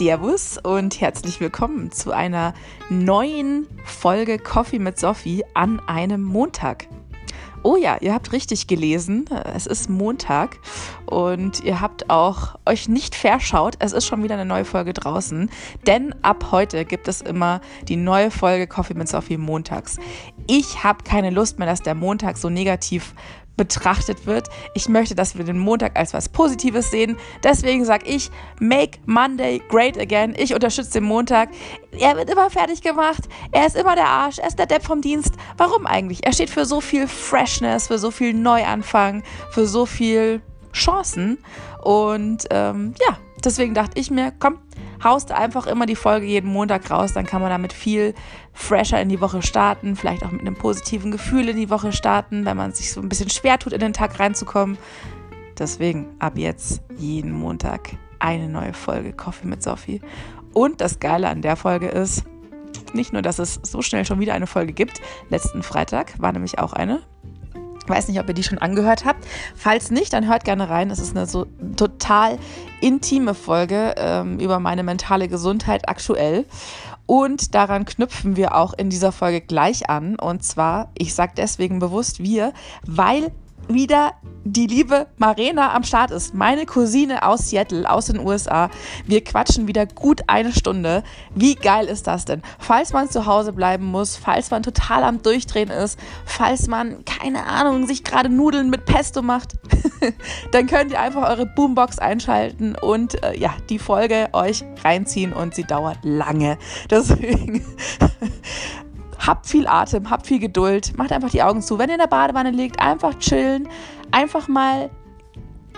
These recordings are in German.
Servus und herzlich willkommen zu einer neuen Folge Coffee mit Sophie an einem Montag. Oh ja, ihr habt richtig gelesen. Es ist Montag und ihr habt auch euch nicht verschaut. Es ist schon wieder eine neue Folge draußen, denn ab heute gibt es immer die neue Folge Coffee mit Sophie montags. Ich habe keine Lust mehr, dass der Montag so negativ betrachtet wird. Ich möchte, dass wir den Montag als was Positives sehen. Deswegen sage ich, make Monday great again. Ich unterstütze den Montag. Er wird immer fertig gemacht. Er ist immer der Arsch. Er ist der Depp vom Dienst. Warum eigentlich? Er steht für so viel Freshness, für so viel Neuanfang, für so viel Chancen. Und ähm, ja, deswegen dachte ich mir, komm, haust einfach immer die Folge jeden Montag raus, dann kann man damit viel fresher in die Woche starten, vielleicht auch mit einem positiven Gefühl in die Woche starten, wenn man sich so ein bisschen schwer tut, in den Tag reinzukommen. Deswegen ab jetzt jeden Montag eine neue Folge Coffee mit Sophie. Und das Geile an der Folge ist, nicht nur, dass es so schnell schon wieder eine Folge gibt. Letzten Freitag war nämlich auch eine. Ich weiß nicht, ob ihr die schon angehört habt. Falls nicht, dann hört gerne rein. Es ist eine so total intime Folge ähm, über meine mentale Gesundheit aktuell. Und daran knüpfen wir auch in dieser Folge gleich an. Und zwar, ich sage deswegen bewusst wir, weil wieder die liebe Marena am Start ist. Meine Cousine aus Seattle, aus den USA. Wir quatschen wieder gut eine Stunde. Wie geil ist das denn? Falls man zu Hause bleiben muss, falls man total am Durchdrehen ist, falls man, keine Ahnung, sich gerade Nudeln mit Pesto macht, dann könnt ihr einfach eure Boombox einschalten und äh, ja, die Folge euch reinziehen und sie dauert lange. Deswegen habt viel Atem, habt viel Geduld, macht einfach die Augen zu. Wenn ihr in der Badewanne liegt, einfach chillen, einfach mal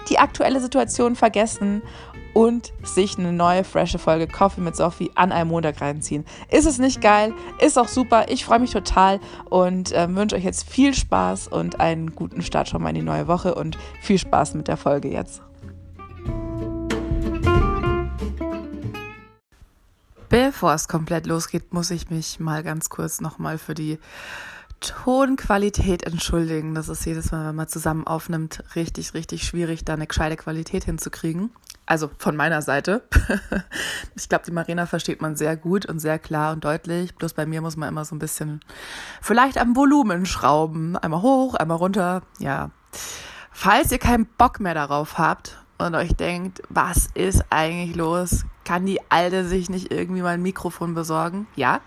die aktuelle Situation vergessen und sich eine neue, frische Folge Coffee mit Sophie an einem Montag reinziehen. Ist es nicht geil? Ist auch super. Ich freue mich total und äh, wünsche euch jetzt viel Spaß und einen guten Start schon mal in die neue Woche und viel Spaß mit der Folge jetzt. Bevor es komplett losgeht, muss ich mich mal ganz kurz nochmal für die Tonqualität entschuldigen. Das ist jedes Mal, wenn man zusammen aufnimmt, richtig, richtig schwierig, da eine gescheite Qualität hinzukriegen. Also von meiner Seite. ich glaube, die Marina versteht man sehr gut und sehr klar und deutlich. Bloß bei mir muss man immer so ein bisschen vielleicht am Volumen schrauben. Einmal hoch, einmal runter. Ja. Falls ihr keinen Bock mehr darauf habt und euch denkt, was ist eigentlich los? Kann die Alte sich nicht irgendwie mal ein Mikrofon besorgen? Ja.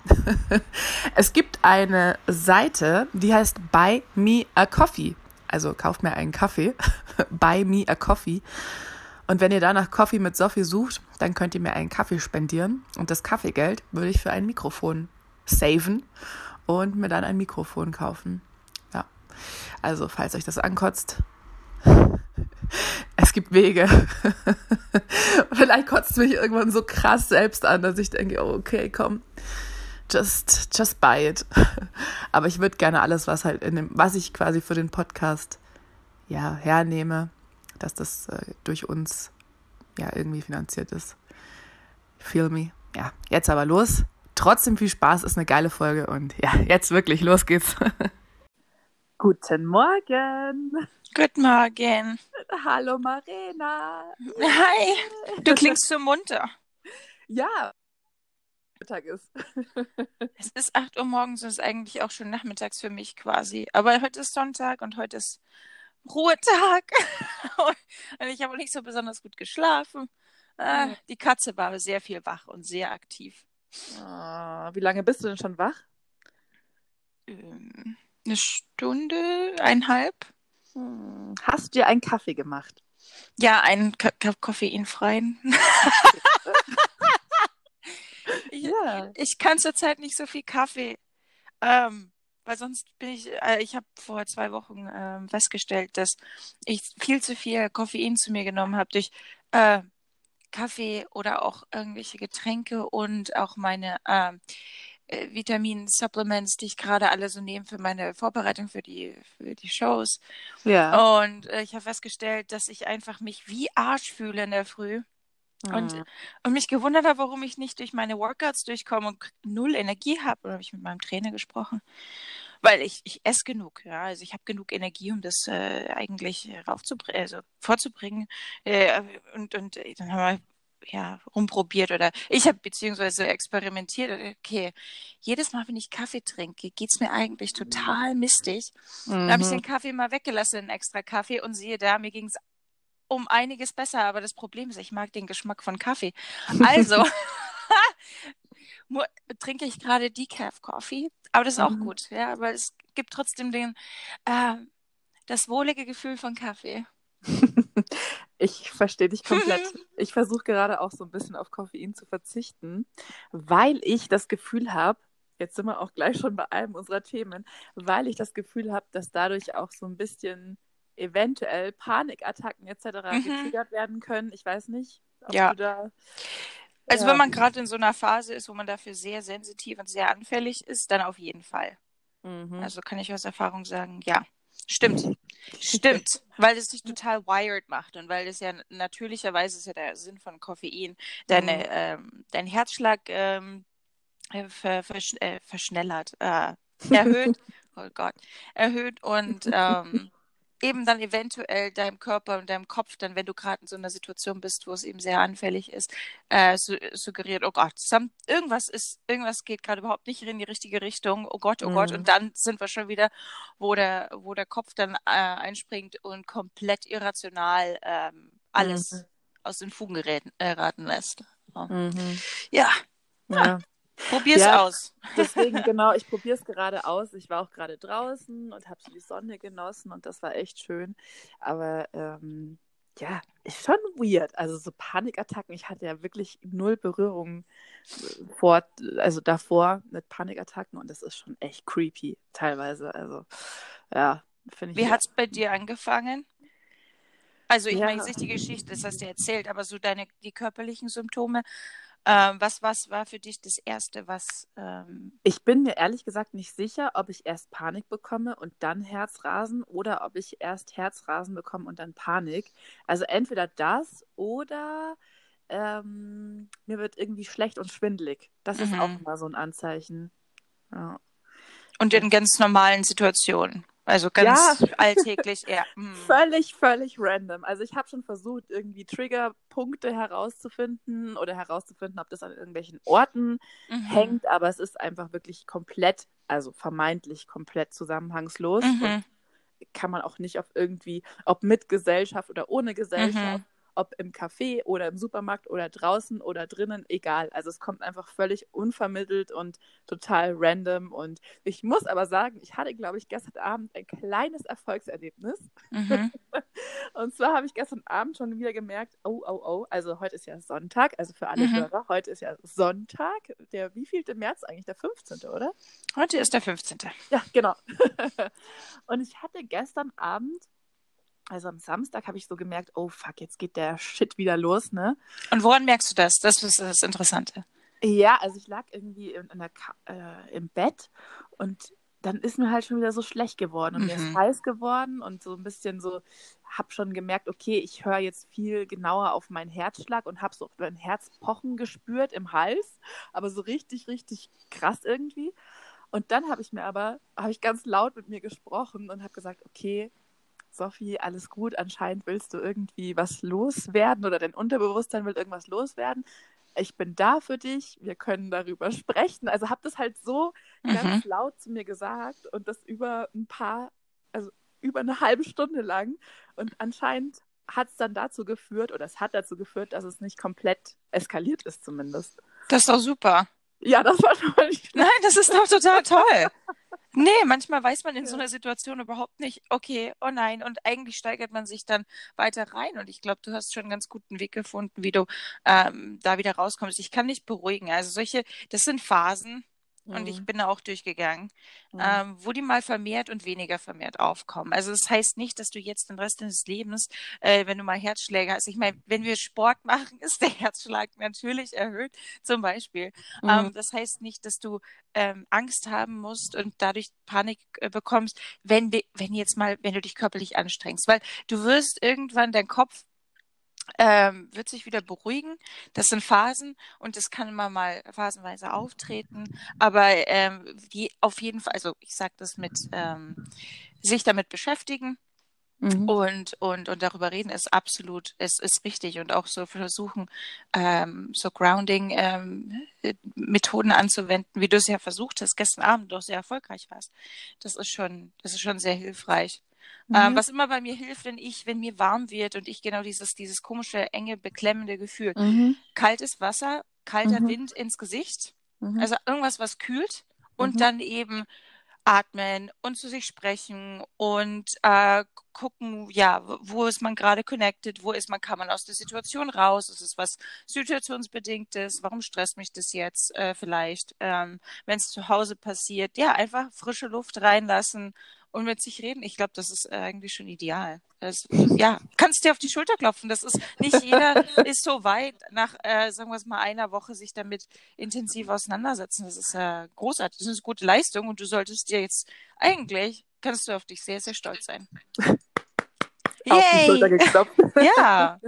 es gibt eine Seite, die heißt Buy Me a Coffee. Also kauft mir einen Kaffee. Buy Me a Coffee. Und wenn ihr da nach Coffee mit Sophie sucht, dann könnt ihr mir einen Kaffee spendieren. Und das Kaffeegeld würde ich für ein Mikrofon saven und mir dann ein Mikrofon kaufen. Ja. Also, falls euch das ankotzt, es gibt Wege. Vielleicht kotzt es mich irgendwann so krass selbst an, dass ich denke, oh, okay, komm, just, just buy it. Aber ich würde gerne alles, was halt in dem, was ich quasi für den Podcast ja hernehme, dass das äh, durch uns ja irgendwie finanziert ist. Feel me. Ja, jetzt aber los. Trotzdem viel Spaß, ist eine geile Folge und ja, jetzt wirklich, los geht's. Guten Morgen. Guten Morgen. Hallo Marina. Hi. Du klingst so munter. Ja. Mittag ist. es ist 8 Uhr morgens und es ist eigentlich auch schon nachmittags für mich quasi. Aber heute ist Sonntag und heute ist Ruhetag. und ich habe nicht so besonders gut geschlafen. Äh, die Katze war sehr viel wach und sehr aktiv. Oh, wie lange bist du denn schon wach? Ähm, eine Stunde, eineinhalb. Hm. Hast du dir einen Kaffee gemacht? Ja, einen K koffeinfreien. ich, ja. ich kann zurzeit nicht so viel Kaffee, ähm, weil sonst bin ich, äh, ich habe vor zwei Wochen äh, festgestellt, dass ich viel zu viel Koffein zu mir genommen habe durch äh, Kaffee oder auch irgendwelche Getränke und auch meine äh, äh, Vitamin-Supplements, die ich gerade alle so nehme für meine Vorbereitung für die, für die Shows. Ja. Und äh, ich habe festgestellt, dass ich einfach mich wie Arsch fühle in der Früh. Und, mhm. und mich gewundert habe, warum ich nicht durch meine Workouts durchkomme und null Energie habe. Oder habe ich mit meinem Trainer gesprochen? Weil ich, ich esse genug, ja. Also ich habe genug Energie, um das äh, eigentlich raufzubringen, also vorzubringen. Äh, und, und dann haben wir ja, rumprobiert oder ich habe beziehungsweise experimentiert. Okay, jedes Mal, wenn ich Kaffee trinke, geht's mir eigentlich total mistig. Mhm. Dann habe ich den Kaffee mal weggelassen, einen extra Kaffee und siehe da, mir ging's um einiges besser. Aber das Problem ist, ich mag den Geschmack von Kaffee. Also trinke ich gerade Decaf Coffee, aber das ist auch mhm. gut, ja, aber es gibt trotzdem den, äh, das wohlige Gefühl von Kaffee. Ich verstehe dich komplett. Ich versuche gerade auch so ein bisschen auf Koffein zu verzichten, weil ich das Gefühl habe, jetzt sind wir auch gleich schon bei einem unserer Themen, weil ich das Gefühl habe, dass dadurch auch so ein bisschen eventuell Panikattacken etc. Mhm. getriggert werden können. Ich weiß nicht, ob ja. du da. Also ja. wenn man gerade in so einer Phase ist, wo man dafür sehr sensitiv und sehr anfällig ist, dann auf jeden Fall. Mhm. Also kann ich aus Erfahrung sagen, ja. Stimmt. Stimmt. weil es dich total wired macht und weil es ja natürlicherweise ist ja der Sinn von Koffein, deine, mhm. ähm, dein Herzschlag ähm, äh, ver, vers, äh, verschnellert, äh, erhöht, oh Gott, erhöht und ähm, eben dann eventuell deinem Körper und deinem Kopf dann, wenn du gerade in so einer Situation bist, wo es eben sehr anfällig ist, äh, su suggeriert, oh Gott, some, irgendwas ist, irgendwas geht gerade überhaupt nicht in die richtige Richtung, oh Gott, oh mhm. Gott, und dann sind wir schon wieder, wo der, wo der Kopf dann äh, einspringt und komplett irrational ähm, alles mhm. aus den Fugen geraten, äh, lässt. Oh. Mhm. Ja. ja. Probier's ja, aus. Deswegen, genau, ich probiere es gerade aus. Ich war auch gerade draußen und habe so die Sonne genossen und das war echt schön. Aber ähm, ja, ist schon weird. Also so Panikattacken, ich hatte ja wirklich null Berührung äh, vor, also davor mit Panikattacken und das ist schon echt creepy teilweise. Also ja, finde ich. Wie hat es bei dir angefangen? Also ich ja. meine nicht die Geschichte, das hast du erzählt, aber so deine die körperlichen Symptome. Ähm, was, was war für dich das Erste, was. Ähm... Ich bin mir ehrlich gesagt nicht sicher, ob ich erst Panik bekomme und dann Herzrasen oder ob ich erst Herzrasen bekomme und dann Panik. Also entweder das oder ähm, mir wird irgendwie schlecht und schwindelig. Das mhm. ist auch mhm. immer so ein Anzeichen. Ja. Und in ganz normalen Situationen. Also ganz ja. alltäglich, ja. Mm. Völlig, völlig random. Also ich habe schon versucht, irgendwie Triggerpunkte herauszufinden oder herauszufinden, ob das an irgendwelchen Orten mhm. hängt, aber es ist einfach wirklich komplett, also vermeintlich komplett zusammenhangslos. Mhm. Und kann man auch nicht auf irgendwie, ob mit Gesellschaft oder ohne Gesellschaft, mhm ob im Café oder im Supermarkt oder draußen oder drinnen, egal. Also es kommt einfach völlig unvermittelt und total random. Und ich muss aber sagen, ich hatte, glaube ich, gestern Abend ein kleines Erfolgserlebnis. Mhm. und zwar habe ich gestern Abend schon wieder gemerkt, oh, oh, oh, also heute ist ja Sonntag, also für alle mhm. Hörer, heute ist ja Sonntag, der wievielte März eigentlich, der 15., oder? Heute ist der 15. Ja, genau. und ich hatte gestern Abend also am Samstag habe ich so gemerkt, oh fuck, jetzt geht der Shit wieder los, ne? Und woran merkst du das? Das ist das Interessante. Ja, also ich lag irgendwie in, in äh, im Bett und dann ist mir halt schon wieder so schlecht geworden und mhm. mir ist mhm. heiß geworden und so ein bisschen so, habe schon gemerkt, okay, ich höre jetzt viel genauer auf meinen Herzschlag und habe so mein Herz pochen gespürt im Hals, aber so richtig, richtig krass irgendwie. Und dann habe ich mir aber, habe ich ganz laut mit mir gesprochen und habe gesagt, okay, Sophie, alles gut, anscheinend willst du irgendwie was loswerden oder dein Unterbewusstsein will irgendwas loswerden. Ich bin da für dich, wir können darüber sprechen. Also habe das halt so mhm. ganz laut zu mir gesagt und das über ein paar, also über eine halbe Stunde lang. Und anscheinend hat es dann dazu geführt, oder es hat dazu geführt, dass es nicht komplett eskaliert ist zumindest. Das ist doch super. Ja, das war schon mal nicht Nein, das ist doch total toll. Nee, manchmal weiß man in so einer Situation überhaupt nicht, okay, oh nein, und eigentlich steigert man sich dann weiter rein. Und ich glaube, du hast schon einen ganz guten Weg gefunden, wie du ähm, da wieder rauskommst. Ich kann dich beruhigen. Also solche, das sind Phasen, und ich mhm. bin da auch durchgegangen, mhm. ähm, wo die mal vermehrt und weniger vermehrt aufkommen. Also das heißt nicht, dass du jetzt den Rest deines Lebens, äh, wenn du mal Herzschläge hast, ich meine, wenn wir Sport machen, ist der Herzschlag natürlich erhöht, zum Beispiel. Ähm, mhm. Ähm, das heißt nicht, dass du ähm, Angst haben musst und dadurch Panik äh, bekommst, wenn, wenn jetzt mal, wenn du dich körperlich anstrengst, weil du wirst irgendwann dein Kopf ähm, wird sich wieder beruhigen. Das sind Phasen und das kann immer mal phasenweise auftreten. Aber ähm, die auf jeden Fall, also ich sage das mit ähm, sich damit beschäftigen Mhm. Und, und, und darüber reden ist absolut, ist, ist richtig. Und auch so versuchen, ähm, so Grounding-Methoden ähm, anzuwenden, wie du es ja versucht hast, gestern Abend doch sehr erfolgreich warst. Das ist schon, das ist schon sehr hilfreich. Ähm, mhm. Ähm, was immer bei mir hilft, wenn ich, wenn mir warm wird und ich genau dieses, dieses komische, enge, beklemmende Gefühl. Mhm. Kaltes Wasser, kalter mhm. Wind ins Gesicht. Mhm. Also irgendwas, was kühlt. Und mhm. dann eben atmen und zu sich sprechen und äh, gucken, ja, wo ist man gerade connected, wo ist man, kann man aus der Situation raus, ist es was situationsbedingtes, warum stresst mich das jetzt äh, vielleicht, ähm, wenn es zu Hause passiert, ja, einfach frische Luft reinlassen und mit sich reden. Ich glaube, das ist eigentlich schon ideal. Das, ja, kannst dir auf die Schulter klopfen. Das ist nicht jeder ist so weit nach, äh, sagen wir es mal, einer Woche sich damit intensiv auseinandersetzen. Das ist äh, großartig. Das ist eine gute Leistung und du solltest dir jetzt eigentlich kannst du auf dich sehr, sehr stolz sein. auf die Schulter geklopft. ja.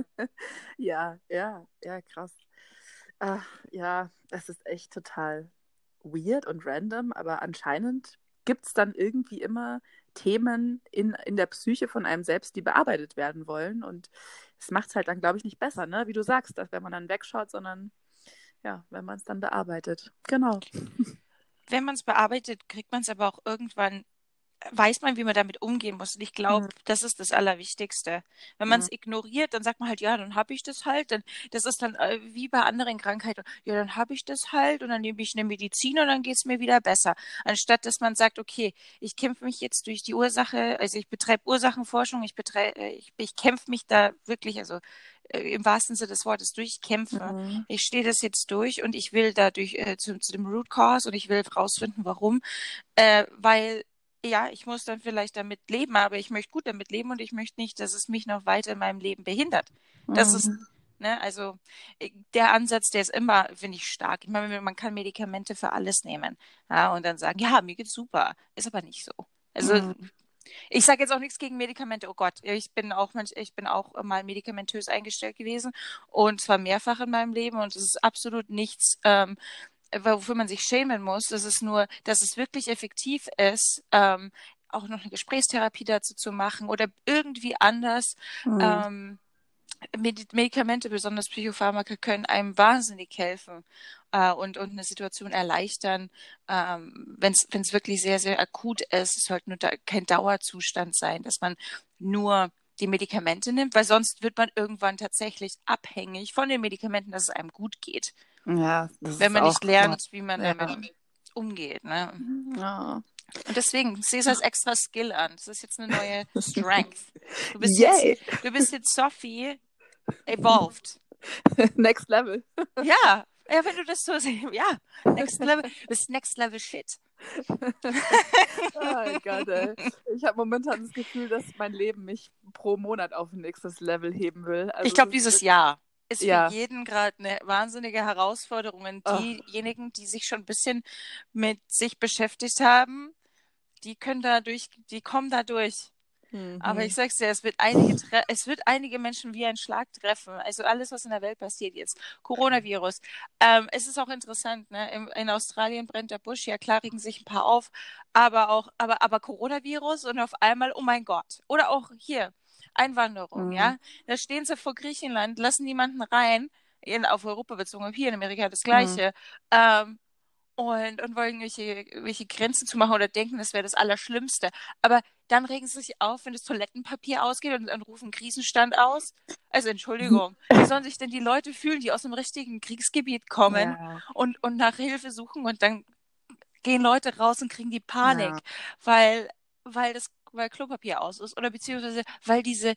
ja, ja, ja, krass. Ach, ja, das ist echt total weird und random, aber anscheinend gibt es dann irgendwie immer Themen in, in der Psyche von einem selbst, die bearbeitet werden wollen. Und es macht es halt dann, glaube ich, nicht besser, ne? Wie du sagst, dass wenn man dann wegschaut, sondern ja, wenn man es dann bearbeitet. Genau. Wenn man es bearbeitet, kriegt man es aber auch irgendwann weiß man, wie man damit umgehen muss. Und ich glaube, mhm. das ist das Allerwichtigste. Wenn man es mhm. ignoriert, dann sagt man halt, ja, dann habe ich das halt. Dann, das ist dann äh, wie bei anderen Krankheiten. Ja, dann habe ich das halt und dann nehme ich eine Medizin und dann geht es mir wieder besser. Anstatt, dass man sagt, okay, ich kämpfe mich jetzt durch die Ursache, also ich betreibe Ursachenforschung, ich betreibe, äh, ich, ich kämpfe mich da wirklich, also äh, im wahrsten Sinne des Wortes durchkämpfe. Mhm. Ich stehe das jetzt durch und ich will dadurch äh, zu, zu, dem Root Cause und ich will herausfinden, warum. Äh, weil ja, ich muss dann vielleicht damit leben, aber ich möchte gut damit leben und ich möchte nicht, dass es mich noch weiter in meinem Leben behindert. Das mhm. ist, ne, also äh, der Ansatz, der ist immer, finde ich, stark. Ich meine, man kann Medikamente für alles nehmen. Ja, und dann sagen, ja, mir geht's super. Ist aber nicht so. Also mhm. Ich sage jetzt auch nichts gegen Medikamente. Oh Gott, ich bin auch ich bin auch mal medikamentös eingestellt gewesen und zwar mehrfach in meinem Leben und es ist absolut nichts, ähm, wofür man sich schämen muss. Das ist nur, dass es wirklich effektiv ist, ähm, auch noch eine Gesprächstherapie dazu zu machen oder irgendwie anders. Mhm. Ähm, Medikamente, besonders Psychopharmaka, können einem wahnsinnig helfen äh, und, und eine Situation erleichtern, ähm, wenn es wirklich sehr, sehr akut ist. Es sollte nur da kein Dauerzustand sein, dass man nur die Medikamente nimmt, weil sonst wird man irgendwann tatsächlich abhängig von den Medikamenten, dass es einem gut geht. Ja, wenn man nicht lernt, wie man ja. damit umgeht. Ne? Ja. Und deswegen, sehe es als extra Skill an. Das ist jetzt eine neue Strength. Du bist, jetzt, du bist jetzt Sophie evolved. Next level. Ja, ja, wenn du das so siehst, ja, next level, bist next level shit. oh Gott, ey. Ich habe momentan das Gefühl, dass mein Leben mich pro Monat auf ein nächstes Level heben will. Also ich glaube, dieses Jahr ist ja. für jeden gerade eine wahnsinnige Herausforderung. Und diejenigen, die sich schon ein bisschen mit sich beschäftigt haben, die können da durch, die kommen da durch. Mhm. Aber ich sag's dir, es wird einige, es wird einige Menschen wie ein Schlag treffen. Also alles, was in der Welt passiert jetzt. Coronavirus. Ähm, es ist auch interessant, ne? In, in, Australien brennt der Busch. Ja, klar regen sich ein paar auf. Aber auch, aber, aber Coronavirus und auf einmal, oh mein Gott. Oder auch hier. Einwanderung, mhm. ja. Da stehen sie vor Griechenland, lassen niemanden rein, in, auf Europa bezogen, hier in Amerika das Gleiche. Mhm. Ähm, und, und wollen irgendwelche, irgendwelche Grenzen zu machen oder denken, das wäre das Allerschlimmste. Aber dann regen sie sich auf, wenn das Toilettenpapier ausgeht und dann rufen Krisenstand aus. Also Entschuldigung, wie sollen sich denn die Leute fühlen, die aus einem richtigen Kriegsgebiet kommen ja. und, und nach Hilfe suchen und dann gehen Leute raus und kriegen die Panik, ja. weil, weil das weil Klopapier aus ist oder beziehungsweise weil diese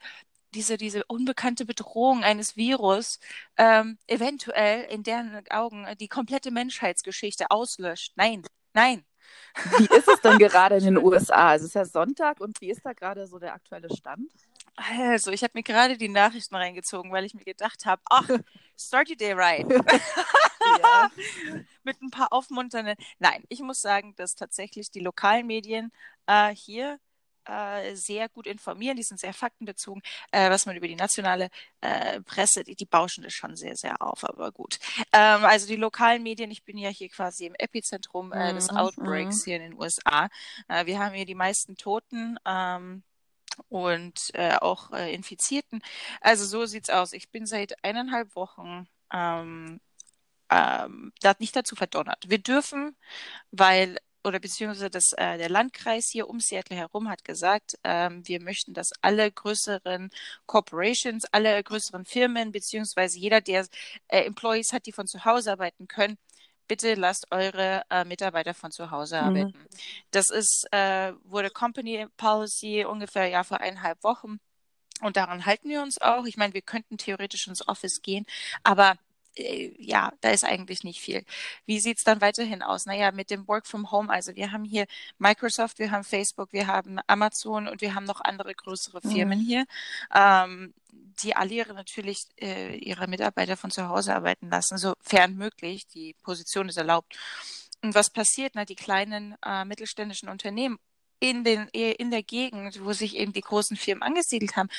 diese, diese unbekannte Bedrohung eines Virus ähm, eventuell in deren Augen die komplette Menschheitsgeschichte auslöscht. Nein, nein. Wie ist es denn gerade in den USA? Es ist ja Sonntag und wie ist da gerade so der aktuelle Stand? Also, ich habe mir gerade die Nachrichten reingezogen, weil ich mir gedacht habe, ach, start your day right. Mit ein paar aufmunternden. Nein, ich muss sagen, dass tatsächlich die lokalen Medien äh, hier äh, sehr gut informieren, die sind sehr faktenbezogen, äh, was man über die nationale äh, Presse, die, die bauschen das schon sehr, sehr auf, aber gut. Ähm, also die lokalen Medien, ich bin ja hier quasi im Epizentrum äh, des mhm, Outbreaks mhm. hier in den USA. Äh, wir haben hier die meisten Toten. Ähm, und äh, auch äh, Infizierten. Also so sieht's aus. Ich bin seit eineinhalb Wochen ähm, ähm, nicht dazu verdonnert. Wir dürfen, weil oder beziehungsweise das, äh, der Landkreis hier um Seattle herum hat gesagt, ähm, wir möchten, dass alle größeren Corporations, alle größeren Firmen, beziehungsweise jeder, der äh, Employees hat, die von zu Hause arbeiten können, bitte lasst eure äh, Mitarbeiter von zu Hause mhm. arbeiten. Mhm. Das ist, äh, wurde Company Policy ungefähr ja vor eineinhalb Wochen. Und daran halten wir uns auch. Ich meine, wir könnten theoretisch ins Office gehen, aber äh, ja, da ist eigentlich nicht viel. Wie sieht's dann weiterhin aus? Naja, mit dem Work from Home, also wir haben hier Microsoft, wir haben Facebook, wir haben Amazon und wir haben noch andere größere Firmen mhm. hier, ähm, die alle ihre natürlich äh, ihre Mitarbeiter von zu Hause arbeiten lassen, sofern möglich. Die Position ist erlaubt. Und was passiert? Na, die kleinen äh, mittelständischen Unternehmen in, den, in der Gegend, wo sich eben die großen Firmen angesiedelt haben,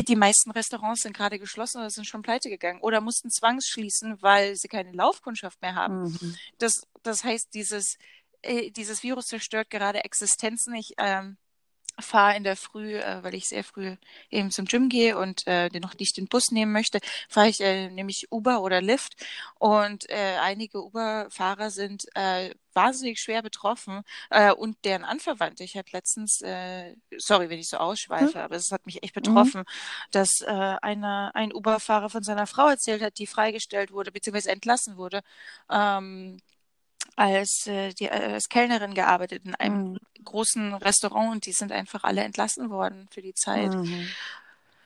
die meisten Restaurants sind gerade geschlossen oder sind schon pleite gegangen oder mussten zwangsschließen, weil sie keine Laufkundschaft mehr haben. Mhm. Das, das heißt, dieses, äh, dieses Virus zerstört gerade Existenzen. Ich ähm, fahre in der Früh, äh, weil ich sehr früh eben zum Gym gehe und äh, noch nicht den Bus nehmen möchte, fahre ich äh, nämlich Uber oder Lyft und äh, einige Uber-Fahrer sind äh, wahnsinnig schwer betroffen äh, und deren Anverwandte. Ich hatte letztens, äh, sorry, wenn ich so ausschweife, hm. aber es hat mich echt mhm. betroffen, mhm. dass äh, einer, ein Uber-Fahrer von seiner Frau erzählt hat, die freigestellt wurde bzw. entlassen wurde. Ähm, als, äh, die, äh, als Kellnerin gearbeitet in einem mhm. großen Restaurant und die sind einfach alle entlassen worden für die Zeit. Mhm.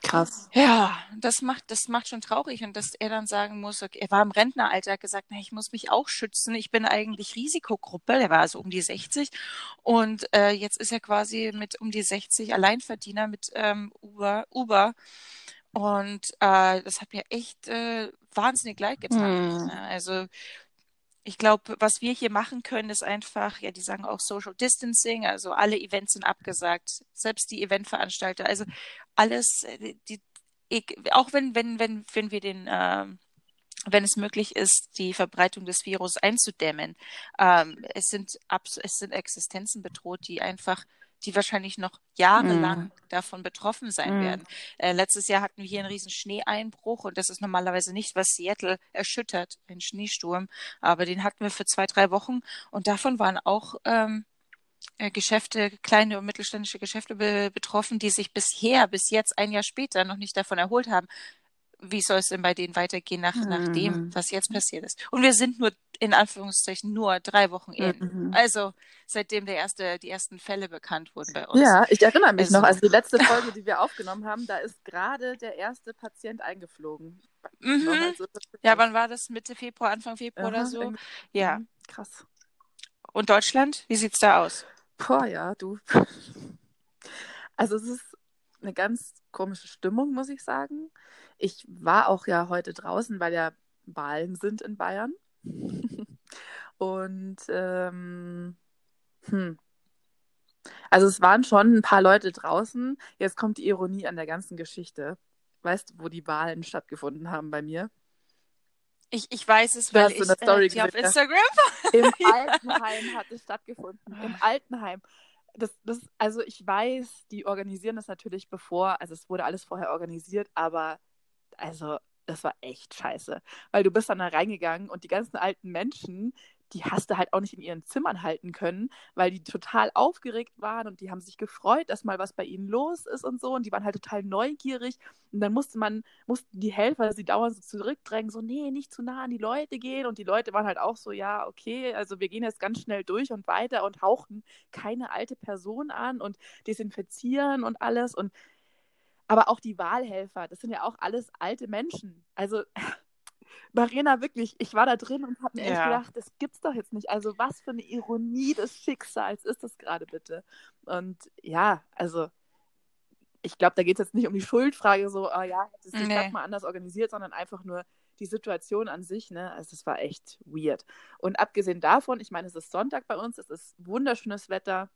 Krass. Ja, das macht, das macht schon traurig und dass er dann sagen muss, okay, er war im Rentneralter, hat gesagt, na, ich muss mich auch schützen, ich bin eigentlich Risikogruppe, der war also um die 60 und äh, jetzt ist er quasi mit um die 60 Alleinverdiener mit ähm, Uber, Uber und äh, das hat mir echt äh, wahnsinnig leid getan. Mhm. Also ich glaube, was wir hier machen können, ist einfach, ja, die sagen auch Social Distancing, also alle Events sind abgesagt, selbst die Eventveranstalter, also alles, äh, die, auch wenn, wenn, wenn, wenn wir den, äh, wenn es möglich ist, die Verbreitung des Virus einzudämmen, ähm, es sind, es sind Existenzen bedroht, die einfach die wahrscheinlich noch jahrelang mm. davon betroffen sein mm. werden. Äh, letztes Jahr hatten wir hier einen riesen Schneeeinbruch und das ist normalerweise nicht, was Seattle erschüttert, ein Schneesturm, aber den hatten wir für zwei, drei Wochen und davon waren auch ähm, äh, Geschäfte, kleine und mittelständische Geschäfte be betroffen, die sich bisher, bis jetzt ein Jahr später noch nicht davon erholt haben wie soll es denn bei denen weitergehen nach, mhm. nach dem, mhm. was jetzt passiert ist? Und wir sind nur, in Anführungszeichen, nur drei Wochen in. Mhm. Also, seitdem der erste, die ersten Fälle bekannt wurden bei uns. Ja, ich erinnere mich also. noch, also die letzte Folge, die wir aufgenommen haben, da ist gerade der erste Patient eingeflogen. Mhm. Also, ja, wann war das? Mitte Februar, Anfang Februar oder so? Ja. Krass. Und Deutschland? Wie sieht's da aus? Boah, ja, du. Also es ist eine ganz komische Stimmung, muss ich sagen. Ich war auch ja heute draußen, weil ja Wahlen sind in Bayern. Und ähm, hm. Also es waren schon ein paar Leute draußen. Jetzt kommt die Ironie an der ganzen Geschichte. Weißt du, wo die Wahlen stattgefunden haben bei mir? Ich, ich weiß es, weil ich äh, die auf Instagram Im Altenheim hat es stattgefunden. Im Altenheim das, das, also ich weiß, die organisieren das natürlich bevor, also es wurde alles vorher organisiert, aber also das war echt scheiße. Weil du bist dann da reingegangen und die ganzen alten Menschen, die hast du halt auch nicht in ihren Zimmern halten können, weil die total aufgeregt waren und die haben sich gefreut, dass mal was bei ihnen los ist und so. Und die waren halt total neugierig. Und dann musste man, mussten die Helfer sie dauernd so zurückdrängen, so nee, nicht zu nah an die Leute gehen. Und die Leute waren halt auch so, ja, okay, also wir gehen jetzt ganz schnell durch und weiter und hauchen keine alte Person an und desinfizieren und alles. Und aber auch die Wahlhelfer, das sind ja auch alles alte Menschen. Also Marina, wirklich, ich war da drin und habe mir ja. echt gedacht, das gibt's doch jetzt nicht. Also was für eine Ironie des Schicksals ist das gerade bitte? Und ja, also ich glaube, da geht es jetzt nicht um die Schuldfrage, so, oh ja, hätte es die nee. Mal anders organisiert, sondern einfach nur die Situation an sich, ne? Also das war echt weird. Und abgesehen davon, ich meine, es ist Sonntag bei uns, es ist wunderschönes Wetter.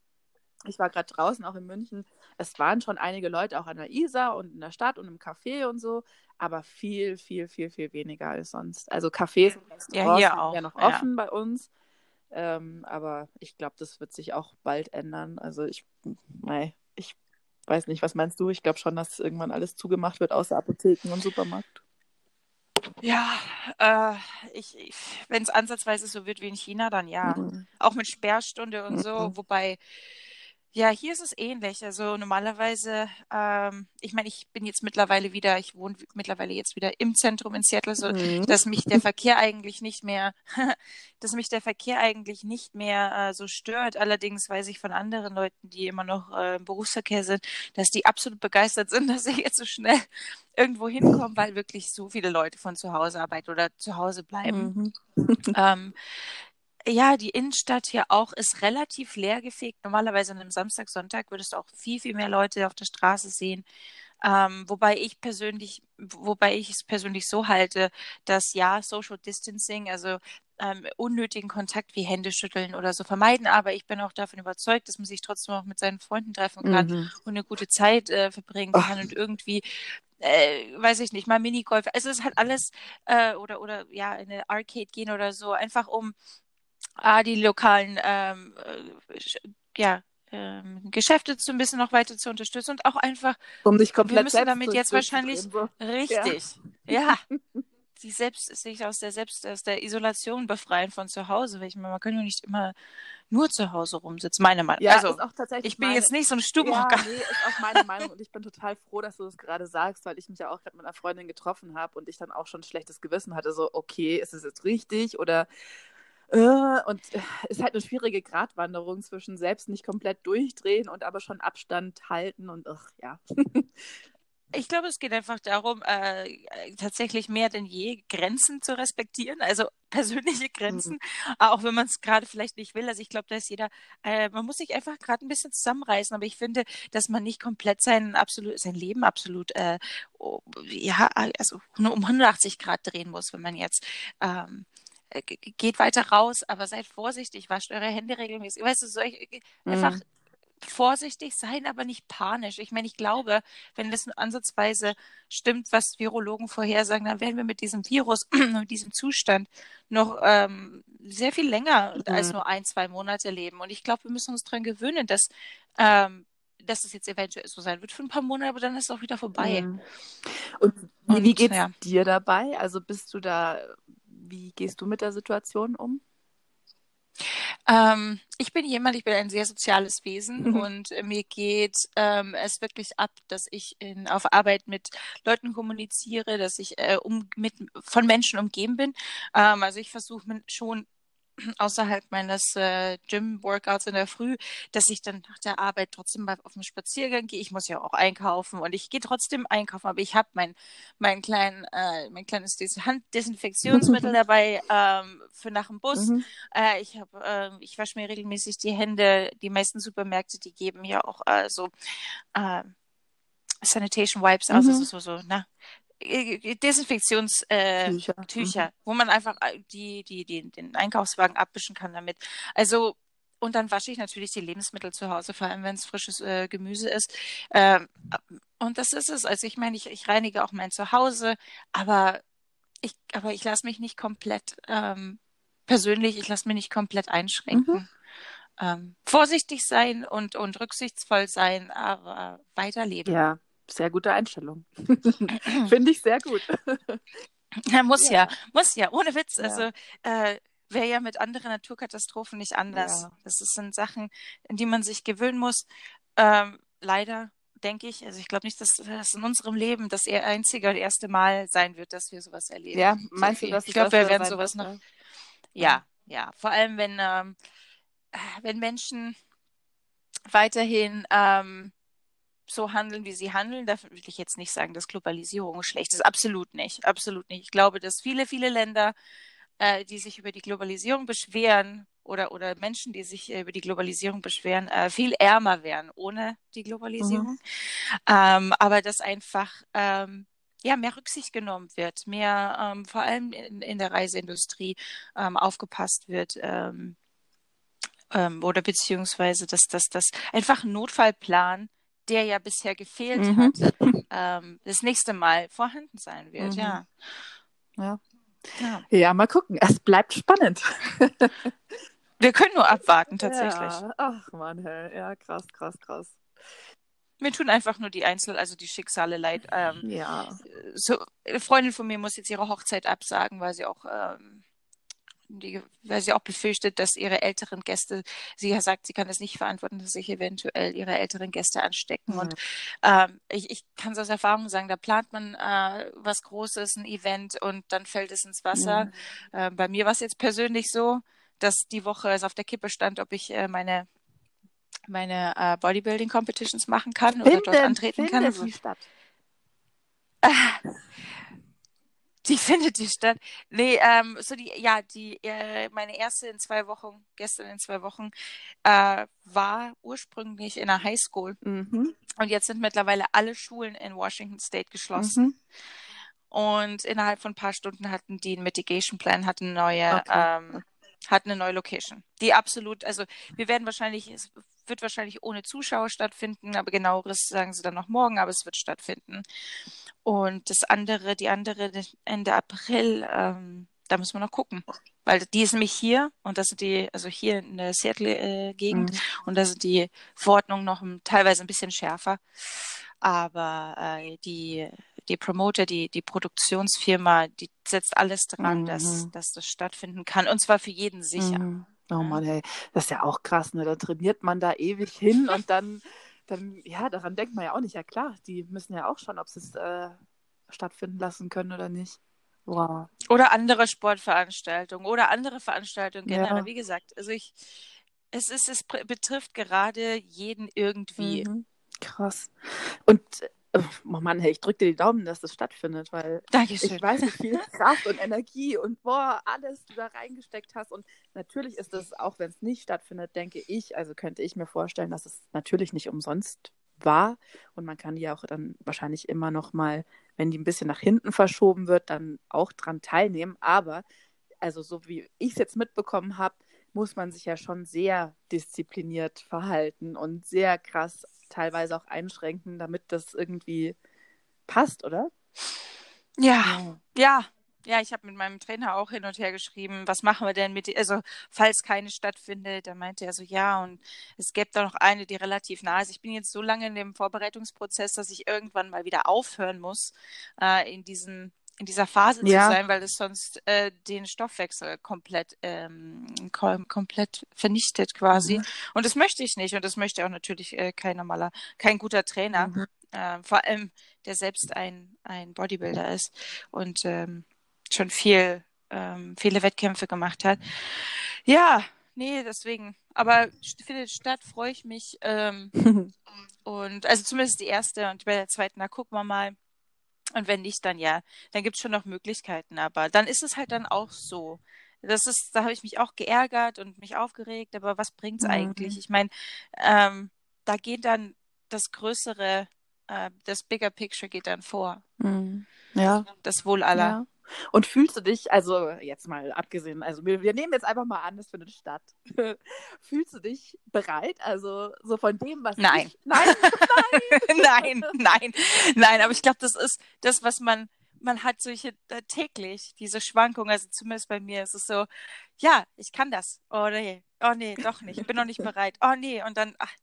Ich war gerade draußen, auch in München. Es waren schon einige Leute auch an der Isar und in der Stadt und im Café und so, aber viel, viel, viel, viel weniger als sonst. Also Cafés und Restaurants ja, hier sind ja noch offen ja. bei uns. Ähm, aber ich glaube, das wird sich auch bald ändern. Also ich, nein, ich weiß nicht, was meinst du? Ich glaube schon, dass irgendwann alles zugemacht wird, außer Apotheken und Supermarkt. Ja, äh, ich, ich wenn es ansatzweise so wird wie in China, dann ja. Mhm. Auch mit Sperrstunde und mhm. so, wobei ja, hier ist es ähnlich. Also normalerweise, ähm, ich meine, ich bin jetzt mittlerweile wieder, ich wohne mittlerweile jetzt wieder im Zentrum in Seattle, so mhm. dass mich der Verkehr eigentlich nicht mehr, dass mich der Verkehr eigentlich nicht mehr äh, so stört. Allerdings weiß ich von anderen Leuten, die immer noch äh, im Berufsverkehr sind, dass die absolut begeistert sind, dass sie jetzt so schnell irgendwo hinkommen, weil wirklich so viele Leute von zu Hause arbeiten oder zu Hause bleiben. Mhm. ähm, ja, die Innenstadt hier auch ist relativ leergefegt. Normalerweise an einem Samstag, Sonntag würdest du auch viel, viel mehr Leute auf der Straße sehen. Ähm, wobei ich persönlich, wobei ich es persönlich so halte, dass ja, Social Distancing, also ähm, unnötigen Kontakt wie Hände schütteln oder so vermeiden. Aber ich bin auch davon überzeugt, dass man sich trotzdem auch mit seinen Freunden treffen kann mhm. und eine gute Zeit äh, verbringen kann Ach. und irgendwie äh, weiß ich nicht, mal Minigolf. Also es ist halt alles äh, oder oder ja in eine Arcade gehen oder so, einfach um ah, die lokalen ähm, äh, ja, ähm, Geschäfte so ein bisschen noch weiter zu unterstützen und auch einfach, um dich komplett wir müssen damit jetzt wahrscheinlich richtig, ja, ja die selbst sich aus der selbst aus der Isolation befreien von zu Hause, weil ich meine, man kann ja nicht immer nur zu Hause rumsitzen, meine Meinung. Ja, also, ich bin meine, jetzt nicht so ein Stubenhocker. Ja, nee, ist auch meine Meinung und ich bin total froh, dass du das gerade sagst, weil ich mich ja auch gerade mit einer Freundin getroffen habe und ich dann auch schon ein schlechtes Gewissen hatte, so, okay, ist es jetzt richtig oder und es ist halt eine schwierige Gratwanderung zwischen selbst nicht komplett durchdrehen und aber schon Abstand halten und ach, ja. Ich glaube, es geht einfach darum, äh, tatsächlich mehr denn je Grenzen zu respektieren, also persönliche Grenzen, mhm. auch wenn man es gerade vielleicht nicht will. Also ich glaube, da ist jeder, äh, man muss sich einfach gerade ein bisschen zusammenreißen, aber ich finde, dass man nicht komplett sein absolut, sein Leben absolut, äh, oh, ja, also nur um 180 Grad drehen muss, wenn man jetzt ähm, äh, geht weiter raus, aber seid vorsichtig, wascht eure Hände regelmäßig. Weißt du, solch, äh, mhm. einfach vorsichtig sein, aber nicht panisch. Ich meine, ich glaube, wenn das ansatzweise stimmt, was Virologen vorhersagen, dann werden wir mit diesem Virus, mit diesem Zustand noch ähm, sehr viel länger mhm. als nur ein, zwei Monate leben. Und ich glaube, wir müssen uns daran gewöhnen, dass ähm, dass es jetzt eventuell so sein wird für ein paar Monate, aber dann ist es auch wieder vorbei. Mhm. Und, Und wie geht's ja. dir dabei? Also bist du da wie gehst du mit der Situation um? Ähm, ich bin jemand, ich bin ein sehr soziales Wesen mhm. und mir geht ähm, es wirklich ab, dass ich in, auf Arbeit mit Leuten kommuniziere, dass ich äh, um, mit, von Menschen umgeben bin. Ähm, also ich versuche schon außerhalb meines äh, Gym-Workouts in der Früh, dass ich dann nach der Arbeit trotzdem mal auf einen Spaziergang gehe. Ich muss ja auch einkaufen und ich gehe trotzdem einkaufen, aber ich habe mein, mein, klein, äh, mein kleines Des Handdesinfektionsmittel dabei ähm, für nach dem Bus. Mhm. Äh, ich äh, ich wasche mir regelmäßig die Hände. Die meisten Supermärkte, die geben ja auch äh, so äh, Sanitation Wipes aus, mhm. also so, so, na, äh, Desinfektionstücher, äh, Tücher, mhm. wo man einfach äh, die, die, die, den Einkaufswagen abwischen kann damit. Also, und dann wasche ich natürlich die Lebensmittel zu Hause, vor allem wenn es frisches äh, Gemüse ist. Ähm, und das ist es. Also ich meine, ich, ich reinige auch mein Zuhause, aber ich, aber ich lasse mich nicht komplett ähm, persönlich, ich lasse mich nicht komplett einschränken. Mhm. Ähm, vorsichtig sein und, und rücksichtsvoll sein, aber weiterleben. Ja, sehr gute Einstellung. Finde ich sehr gut. Ja, muss ja. ja. muss ja, ohne Witz. Ja. Also äh, wäre ja mit anderen Naturkatastrophen nicht anders. Das sind Sachen, in die man sich gewöhnen muss. Ähm, leider denke ich, also ich glaube nicht, dass das in unserem Leben das eher einzige und erste Mal sein wird, dass wir sowas erleben. Ja, meinst so du, dass Ich glaube, wir werden sowas noch. Ja, ja. Vor allem, wenn, ähm, wenn Menschen weiterhin ähm, so handeln, wie sie handeln, da will ich jetzt nicht sagen, dass Globalisierung schlecht ist. Absolut nicht. Absolut nicht. Ich glaube, dass viele, viele Länder, äh, die sich über die Globalisierung beschweren oder, oder Menschen, die sich über die Globalisierung beschweren, äh, viel ärmer wären ohne die Globalisierung. Mhm. Ähm, aber dass einfach ähm, ja, mehr Rücksicht genommen wird, mehr ähm, vor allem in, in der Reiseindustrie ähm, aufgepasst wird. Ähm, ähm, oder beziehungsweise dass das, das einfach ein Notfallplan der ja bisher gefehlt mhm. hat, ähm, das nächste Mal vorhanden sein wird, mhm. ja. ja. Ja. ja, mal gucken. Es bleibt spannend. Wir können nur abwarten, tatsächlich. Ja. Ach man, hey. ja, krass, krass, krass. Mir tun einfach nur die Einzel, also die Schicksale leid. Ähm, ja. So, eine Freundin von mir muss jetzt ihre Hochzeit absagen, weil sie auch ähm, die, weil sie auch befürchtet, dass ihre älteren Gäste, sie sagt, sie kann es nicht verantworten, dass sich eventuell ihre älteren Gäste anstecken. Mhm. Und ähm, ich, ich kann es aus Erfahrung sagen, da plant man äh, was Großes, ein Event und dann fällt es ins Wasser. Mhm. Äh, bei mir war es jetzt persönlich so, dass die Woche es auf der Kippe stand, ob ich äh, meine meine äh, Bodybuilding Competitions machen kann finden, oder dort antreten kann. Die statt. Die findet die statt. Nee, ähm, so die, ja, die, äh, meine erste in zwei Wochen, gestern in zwei Wochen, äh, war ursprünglich in einer Highschool. Mhm. Und jetzt sind mittlerweile alle Schulen in Washington State geschlossen. Mhm. Und innerhalb von ein paar Stunden hatten die einen Mitigation Plan, hatten neue, okay. ähm, hatten eine neue Location. Die absolut, also wir werden wahrscheinlich, es wird wahrscheinlich ohne Zuschauer stattfinden, aber genaueres sagen sie dann noch morgen, aber es wird stattfinden. Und das andere, die andere Ende April, ähm, da müssen wir noch gucken. Weil die ist nämlich hier und das sind die, also hier in der Seattle-Gegend mhm. und da sind die Verordnungen noch teilweise ein bisschen schärfer. Aber äh, die, die Promoter, die, die Produktionsfirma, die setzt alles dran, mhm. dass, dass das stattfinden kann. Und zwar für jeden sicher. Mhm. Oh Mann, hey, das ist ja auch krass, ne? Da trainiert man da ewig hin und dann dann, ja, daran denkt man ja auch nicht. Ja klar, die müssen ja auch schauen, ob sie es äh, stattfinden lassen können oder nicht. Wow. Oder andere Sportveranstaltungen oder andere Veranstaltungen generell. Ja. Wie gesagt, also ich, es ist, es betrifft gerade jeden irgendwie. Mhm. Krass. Und Oh Mann, hey, ich drücke dir die Daumen, dass das stattfindet, weil Dankeschön. ich weiß, wie viel Kraft und Energie und boah, alles du da reingesteckt hast. Und natürlich ist es, auch wenn es nicht stattfindet, denke ich, also könnte ich mir vorstellen, dass es natürlich nicht umsonst war. Und man kann die auch dann wahrscheinlich immer noch mal, wenn die ein bisschen nach hinten verschoben wird, dann auch dran teilnehmen. Aber, also so wie ich es jetzt mitbekommen habe, muss man sich ja schon sehr diszipliniert verhalten und sehr krass teilweise auch einschränken, damit das irgendwie passt, oder? Ja, ja, ja, ich habe mit meinem Trainer auch hin und her geschrieben, was machen wir denn mit, also falls keine stattfindet, dann meinte er so, ja, und es gäbe da noch eine, die relativ nah ist. Ich bin jetzt so lange in dem Vorbereitungsprozess, dass ich irgendwann mal wieder aufhören muss, äh, in diesen in dieser Phase ja. zu sein, weil es sonst äh, den Stoffwechsel komplett ähm, kom komplett vernichtet quasi. Mhm. Und das möchte ich nicht und das möchte auch natürlich äh, kein normaler, kein guter Trainer, mhm. äh, vor allem der selbst ein ein Bodybuilder ist und ähm, schon viel ähm, viele Wettkämpfe gemacht hat. Ja, nee, deswegen. Aber findet statt, freue ich mich. Ähm, und also zumindest die erste und bei der zweiten, da gucken wir mal. Und wenn nicht, dann ja, dann gibt es schon noch Möglichkeiten. Aber dann ist es halt dann auch so. Das ist, da habe ich mich auch geärgert und mich aufgeregt, aber was bringt's mhm. eigentlich? Ich meine, ähm, da geht dann das größere, äh, das Bigger Picture geht dann vor. Mhm. Ja. Das Wohl aller. Ja. Und fühlst du dich, also jetzt mal abgesehen, also wir, wir nehmen jetzt einfach mal an, das findet statt. fühlst du dich bereit? Also so von dem, was Nein. Ich, nein, nein, nein, nein, nein. Aber ich glaube, das ist das, was man man hat solche äh, täglich diese Schwankungen. Also zumindest bei mir ist es so, ja, ich kann das. Oh nee, oh nee, doch nicht. Ich bin noch nicht bereit. Oh nee, und dann, ach,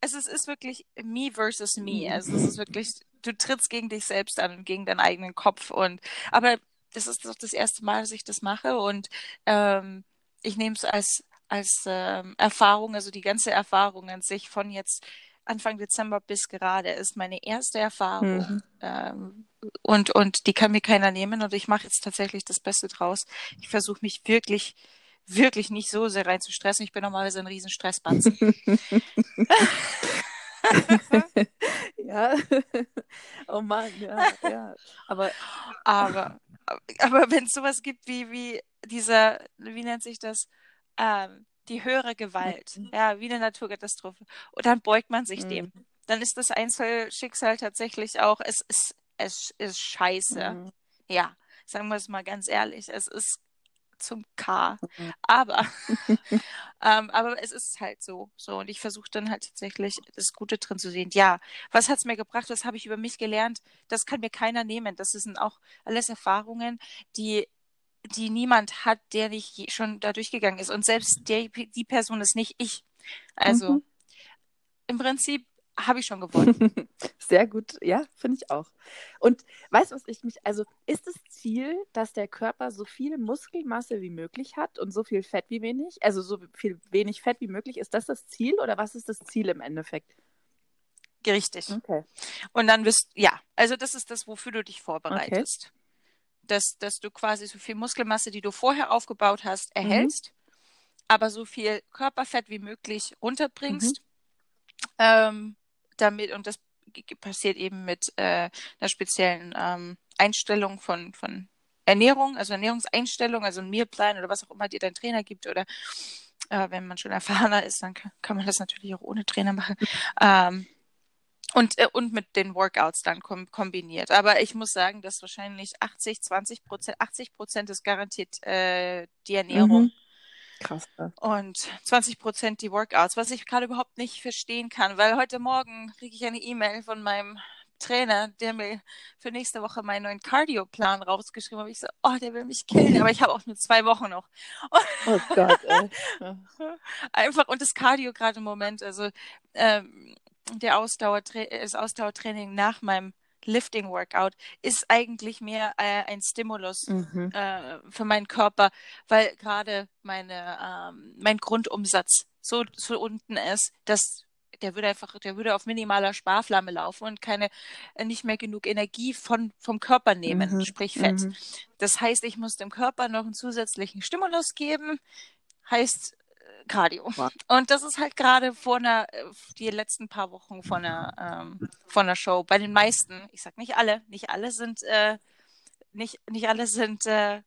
also es ist wirklich me versus me. Also es ist wirklich, du trittst gegen dich selbst an, gegen deinen eigenen Kopf und, aber das ist doch das erste Mal, dass ich das mache und ähm, ich nehme es als, als ähm, Erfahrung, also die ganze Erfahrung an sich von jetzt Anfang Dezember bis gerade ist meine erste Erfahrung mhm. ähm, und, und die kann mir keiner nehmen und ich mache jetzt tatsächlich das Beste draus. Ich versuche mich wirklich wirklich nicht so sehr rein zu stressen. Ich bin normalerweise ein riesen Stressbanz. ja. Oh Mann, ja, ja. Aber, aber aber wenn es sowas gibt wie, wie dieser, wie nennt sich das, ähm, die höhere Gewalt, mhm. ja, wie eine Naturkatastrophe, und dann beugt man sich mhm. dem. Dann ist das Einzelschicksal tatsächlich auch, es ist, es ist scheiße. Mhm. Ja, sagen wir es mal ganz ehrlich, es ist zum K. Mhm. Aber, ähm, aber es ist halt so. So, und ich versuche dann halt tatsächlich das Gute drin zu sehen. Ja, was hat es mir gebracht? Was habe ich über mich gelernt? Das kann mir keiner nehmen. Das sind auch alles Erfahrungen, die die niemand hat, der nicht schon da durchgegangen ist. Und selbst der, die Person ist nicht ich. Also mhm. im Prinzip habe ich schon gewonnen. Sehr gut, ja, finde ich auch. Und weißt du, was ich mich, also ist das Ziel, dass der Körper so viel Muskelmasse wie möglich hat und so viel Fett wie wenig, also so viel wenig Fett wie möglich, ist das das Ziel oder was ist das Ziel im Endeffekt? Richtig. Okay. Und dann wirst, ja, also das ist das, wofür du dich vorbereitest. Okay. Dass, dass du quasi so viel Muskelmasse, die du vorher aufgebaut hast, mhm. erhältst, mhm. aber so viel Körperfett wie möglich runterbringst. Mhm. Ähm, damit, und das passiert eben mit äh, einer speziellen ähm, Einstellung von, von Ernährung, also Ernährungseinstellung, also ein Mealplan oder was auch immer dir dein Trainer gibt oder äh, wenn man schon erfahrener ist, dann kann, man das natürlich auch ohne Trainer machen. Ähm, und, äh, und mit den Workouts dann kom kombiniert. Aber ich muss sagen, dass wahrscheinlich 80, 20 Prozent, 80 Prozent ist garantiert äh, die Ernährung. Mhm. Krass. Und 20 Prozent die Workouts, was ich gerade überhaupt nicht verstehen kann, weil heute Morgen kriege ich eine E-Mail von meinem Trainer, der mir für nächste Woche meinen neuen Cardio-Plan rausgeschrieben hat. Ich so, oh, der will mich killen, aber ich habe auch nur zwei Wochen noch. oh Gott, ey. Einfach, und das Cardio gerade im Moment, also ähm, der Ausdauertra das Ausdauertraining nach meinem Lifting-Workout ist eigentlich mehr äh, ein Stimulus mhm. äh, für meinen Körper, weil gerade meine ähm, mein Grundumsatz so, so unten ist, dass der würde einfach, der würde auf minimaler Sparflamme laufen und keine, äh, nicht mehr genug Energie von, vom Körper nehmen, mhm. sprich Fett. Mhm. Das heißt, ich muss dem Körper noch einen zusätzlichen Stimulus geben, heißt Cardio. Und das ist halt gerade vor einer, äh, die letzten paar Wochen von einer, ähm, von einer Show. Bei den meisten, ich sag nicht alle, nicht alle sind, äh, nicht, nicht alle sind äh,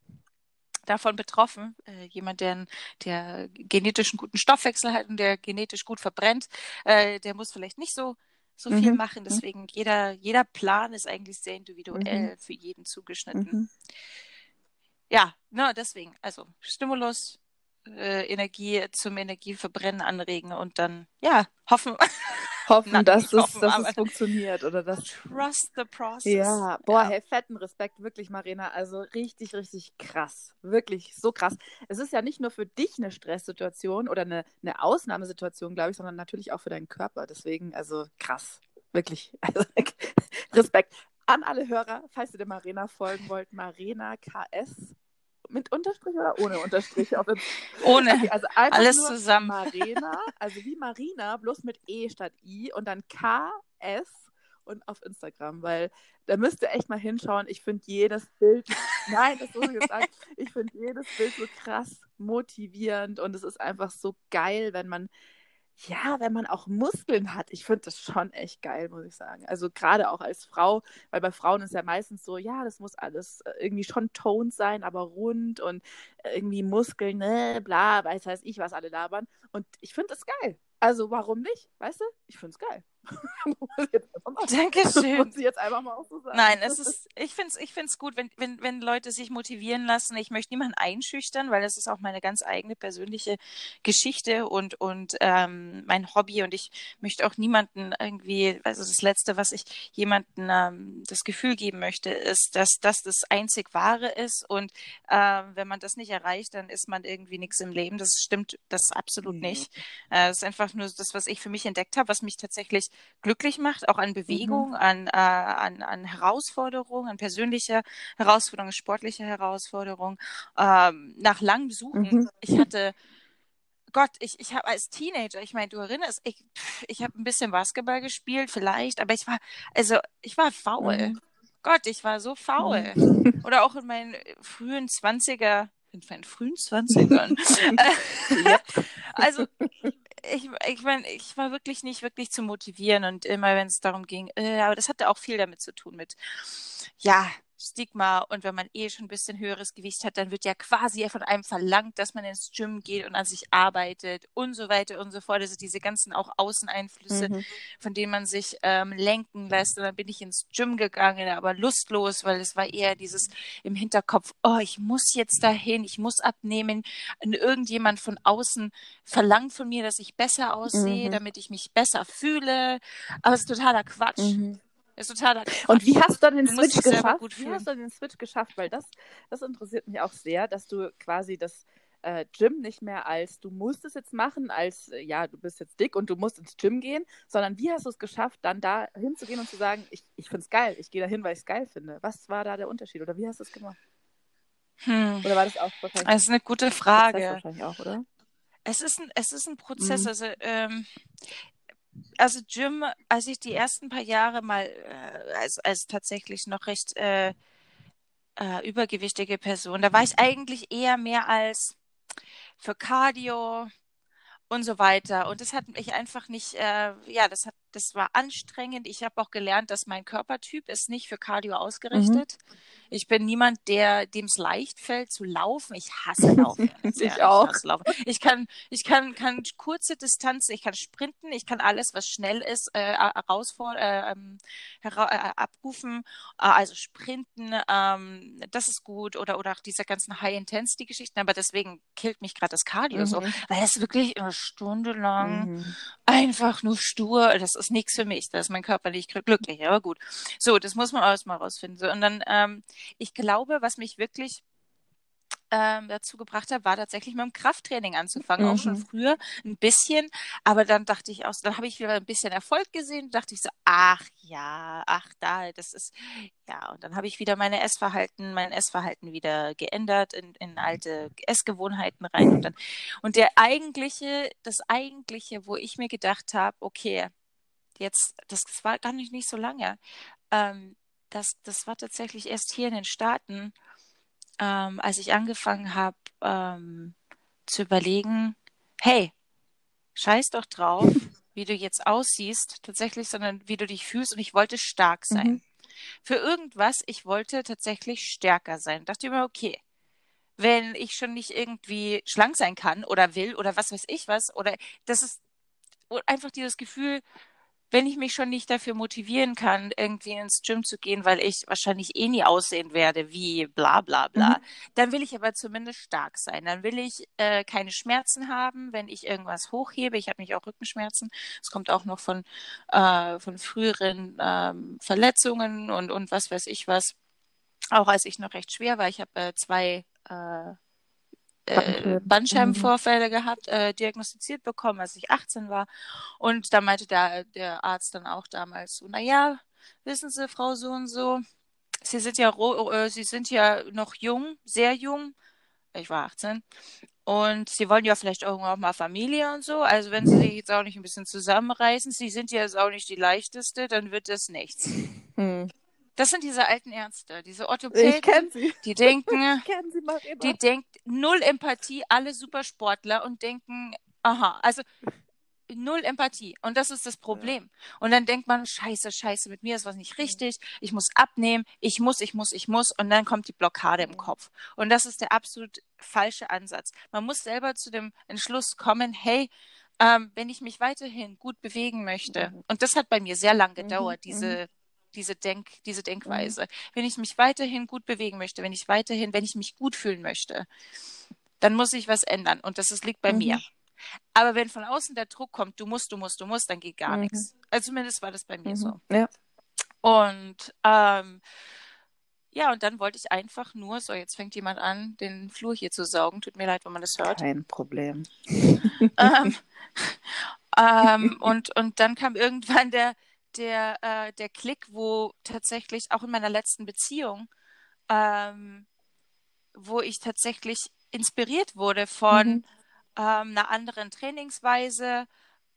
davon betroffen. Äh, jemand, der, der genetischen guten Stoffwechsel hat und der genetisch gut verbrennt, äh, der muss vielleicht nicht so so viel mhm. machen. Mhm. Deswegen jeder, jeder Plan ist eigentlich sehr individuell mhm. für jeden zugeschnitten. Mhm. Ja, ne, deswegen, also Stimulus, äh, Energie zum Energieverbrennen anregen und dann, ja, hoffen. Hoffen, Nein, dass, es, hoffen, dass es funktioniert oder das. Trust the process. Ja, boah, ja. hey, fetten Respekt, wirklich, Marina. Also richtig, richtig krass. Wirklich so krass. Es ist ja nicht nur für dich eine Stresssituation oder eine, eine Ausnahmesituation, glaube ich, sondern natürlich auch für deinen Körper. Deswegen, also krass. Wirklich. Also, Respekt an alle Hörer, falls ihr der Marina folgen wollt. Marina KS mit Unterstrich oder ohne Unterstrich? ohne. Okay, also Alles zusammen. Marina, also wie Marina, bloß mit E statt I und dann KS und auf Instagram, weil da müsst ihr echt mal hinschauen. Ich finde jedes Bild, nein, das muss ich jetzt sagen, ich finde jedes Bild so krass motivierend und es ist einfach so geil, wenn man ja, wenn man auch Muskeln hat, ich finde das schon echt geil, muss ich sagen. Also gerade auch als Frau, weil bei Frauen ist ja meistens so, ja, das muss alles äh, irgendwie schon toned sein, aber rund und irgendwie Muskeln, ne, bla, weiß weiß ich, was alle labern. Und ich finde das geil. Also warum nicht? Weißt du? Ich finde es geil. Dankeschön. Muss ich jetzt einfach mal auch so sagen. Nein, es ist, ich finde es ich find's gut, wenn, wenn, wenn Leute sich motivieren lassen. Ich möchte niemanden einschüchtern, weil das ist auch meine ganz eigene persönliche Geschichte und, und ähm, mein Hobby. Und ich möchte auch niemanden irgendwie, also das Letzte, was ich jemandem ähm, das Gefühl geben möchte, ist, dass das das einzig Wahre ist. Und ähm, wenn man das nicht erreicht, dann ist man irgendwie nichts im Leben. Das stimmt, das absolut mhm. nicht. Äh, das ist einfach nur das, was ich für mich entdeckt habe, was mich tatsächlich glücklich macht, auch an Bewegung, mhm. an, äh, an, an Herausforderungen, an persönliche Herausforderungen, sportliche Herausforderungen. Ähm, nach langem Suchen, mhm. ich hatte Gott, ich, ich habe als Teenager, ich meine, du erinnerst, ich, ich habe ein bisschen Basketball gespielt, vielleicht, aber ich war, also ich war faul. Mhm. Gott, ich war so faul. Mhm. Oder auch in meinen frühen Zwanziger, in meinen frühen Zwanzigern. also ich, ich meine, ich war wirklich nicht wirklich zu motivieren und immer, wenn es darum ging, äh, aber das hatte auch viel damit zu tun mit, ja, Stigma und wenn man eh schon ein bisschen höheres Gewicht hat, dann wird ja quasi von einem verlangt, dass man ins Gym geht und an sich arbeitet und so weiter und so fort. Also diese ganzen auch Außeneinflüsse, mhm. von denen man sich ähm, lenken lässt. Und dann bin ich ins Gym gegangen, aber lustlos, weil es war eher dieses im Hinterkopf, oh, ich muss jetzt dahin, ich muss abnehmen. Und irgendjemand von außen verlangt von mir, dass ich besser aussehe, mhm. damit ich mich besser fühle. Aber es ist totaler Quatsch. Mhm. Ist total. Und wie hast du dann den Switch geschafft? Wie hast du den Switch geschafft? Weil das, das interessiert mich auch sehr, dass du quasi das äh, Gym nicht mehr als du musst es jetzt machen, als äh, ja, du bist jetzt dick und du musst ins Gym gehen, sondern wie hast du es geschafft, dann da hinzugehen und zu sagen, ich, ich finde es geil, ich gehe da hin, weil ich es geil finde. Was war da der Unterschied oder wie hast du es gemacht? Hm. Oder war das auch wahrscheinlich? Das ist eine gute Frage. Das wahrscheinlich auch, oder? Es ist ein, es ist ein Prozess. Mhm. Also, ähm, also Gym, als ich die ersten paar Jahre mal äh, als, als tatsächlich noch recht äh, äh, übergewichtige Person, da war ich eigentlich eher mehr als für Cardio und so weiter. Und das hat mich einfach nicht, äh, ja, das hat, das war anstrengend. Ich habe auch gelernt, dass mein Körpertyp ist nicht für Cardio mhm. ausgerichtet. Mhm. Ich bin niemand, der dem es leicht fällt zu laufen. Ich hasse Laufen. ich auch. Ich, laufen. ich kann, ich kann, kann kurze Distanzen, ich kann sprinten, ich kann alles, was schnell ist, äh, herausfordern, äh, ähm, äh, abrufen. Äh, also sprinten, ähm, das ist gut. Oder, oder auch diese ganzen High-Intensity-Geschichten. Aber deswegen killt mich gerade das Cardio mhm. so, weil es wirklich eine Stunde lang mhm. einfach nur stur, das ist nichts für mich. Da ist mein Körper nicht glücklich. Aber gut. So, das muss man erstmal rausfinden. So, und dann, ähm, ich glaube, was mich wirklich ähm, dazu gebracht hat, war tatsächlich mit dem Krafttraining anzufangen, mhm. auch schon mhm. früher ein bisschen, aber dann dachte ich auch, dann habe ich wieder ein bisschen Erfolg gesehen, dachte ich so, ach ja, ach da, das ist, ja, und dann habe ich wieder meine Essverhalten, mein Essverhalten wieder geändert, in, in alte Essgewohnheiten rein und dann, und der eigentliche, das eigentliche, wo ich mir gedacht habe, okay, jetzt, das, das war gar nicht, nicht so lange, ähm, das, das war tatsächlich erst hier in den Staaten, ähm, als ich angefangen habe ähm, zu überlegen, hey, scheiß doch drauf, wie du jetzt aussiehst, tatsächlich, sondern wie du dich fühlst und ich wollte stark sein. Mhm. Für irgendwas, ich wollte tatsächlich stärker sein. Dachte immer, okay, wenn ich schon nicht irgendwie schlank sein kann oder will oder was weiß ich was, oder das ist einfach dieses Gefühl, wenn ich mich schon nicht dafür motivieren kann, irgendwie ins Gym zu gehen, weil ich wahrscheinlich eh nie aussehen werde wie bla bla bla, mhm. dann will ich aber zumindest stark sein. Dann will ich äh, keine Schmerzen haben, wenn ich irgendwas hochhebe. Ich habe mich auch Rückenschmerzen. Es kommt auch noch von, äh, von früheren ähm, Verletzungen und, und was weiß ich was. Auch als ich noch recht schwer war. Ich habe äh, zwei äh, äh, Bandscheibenvorfälle mhm. gehabt, äh, diagnostiziert bekommen, als ich 18 war. Und da meinte der, der Arzt dann auch damals so, naja, wissen Sie, Frau so und so, Sie sind ja, äh, Sie sind ja noch jung, sehr jung. Ich war 18. Und Sie wollen ja vielleicht irgendwann auch mal Familie und so. Also wenn Sie sich jetzt auch nicht ein bisschen zusammenreißen, Sie sind ja jetzt auch nicht die leichteste, dann wird das nichts. Hm. Das sind diese alten Ärzte, diese Orthopäden, die denken, die denken null Empathie, alle Supersportler und denken, aha, also null Empathie. Und das ist das Problem. Ja. Und dann denkt man, scheiße, scheiße, mit mir ist was nicht richtig, ich muss abnehmen, ich muss, ich muss, ich muss. Und dann kommt die Blockade im Kopf. Und das ist der absolut falsche Ansatz. Man muss selber zu dem Entschluss kommen, hey, ähm, wenn ich mich weiterhin gut bewegen möchte, mhm. und das hat bei mir sehr lang gedauert, mhm. diese mhm diese, Denk, diese Denkweise. Mhm. Wenn ich mich weiterhin gut bewegen möchte, wenn ich weiterhin, wenn ich mich gut fühlen möchte, dann muss ich was ändern. Und das ist, liegt bei mhm. mir. Aber wenn von außen der Druck kommt, du musst, du musst, du musst, dann geht gar mhm. nichts. Also zumindest war das bei mir so. Mhm. Ja. Und ähm, ja, und dann wollte ich einfach nur, so jetzt fängt jemand an, den Flur hier zu saugen. Tut mir leid, wenn man das hört. Kein Problem. ähm, ähm, und, und dann kam irgendwann der, der, äh, der Klick, wo tatsächlich auch in meiner letzten Beziehung, ähm, wo ich tatsächlich inspiriert wurde von mhm. ähm, einer anderen Trainingsweise,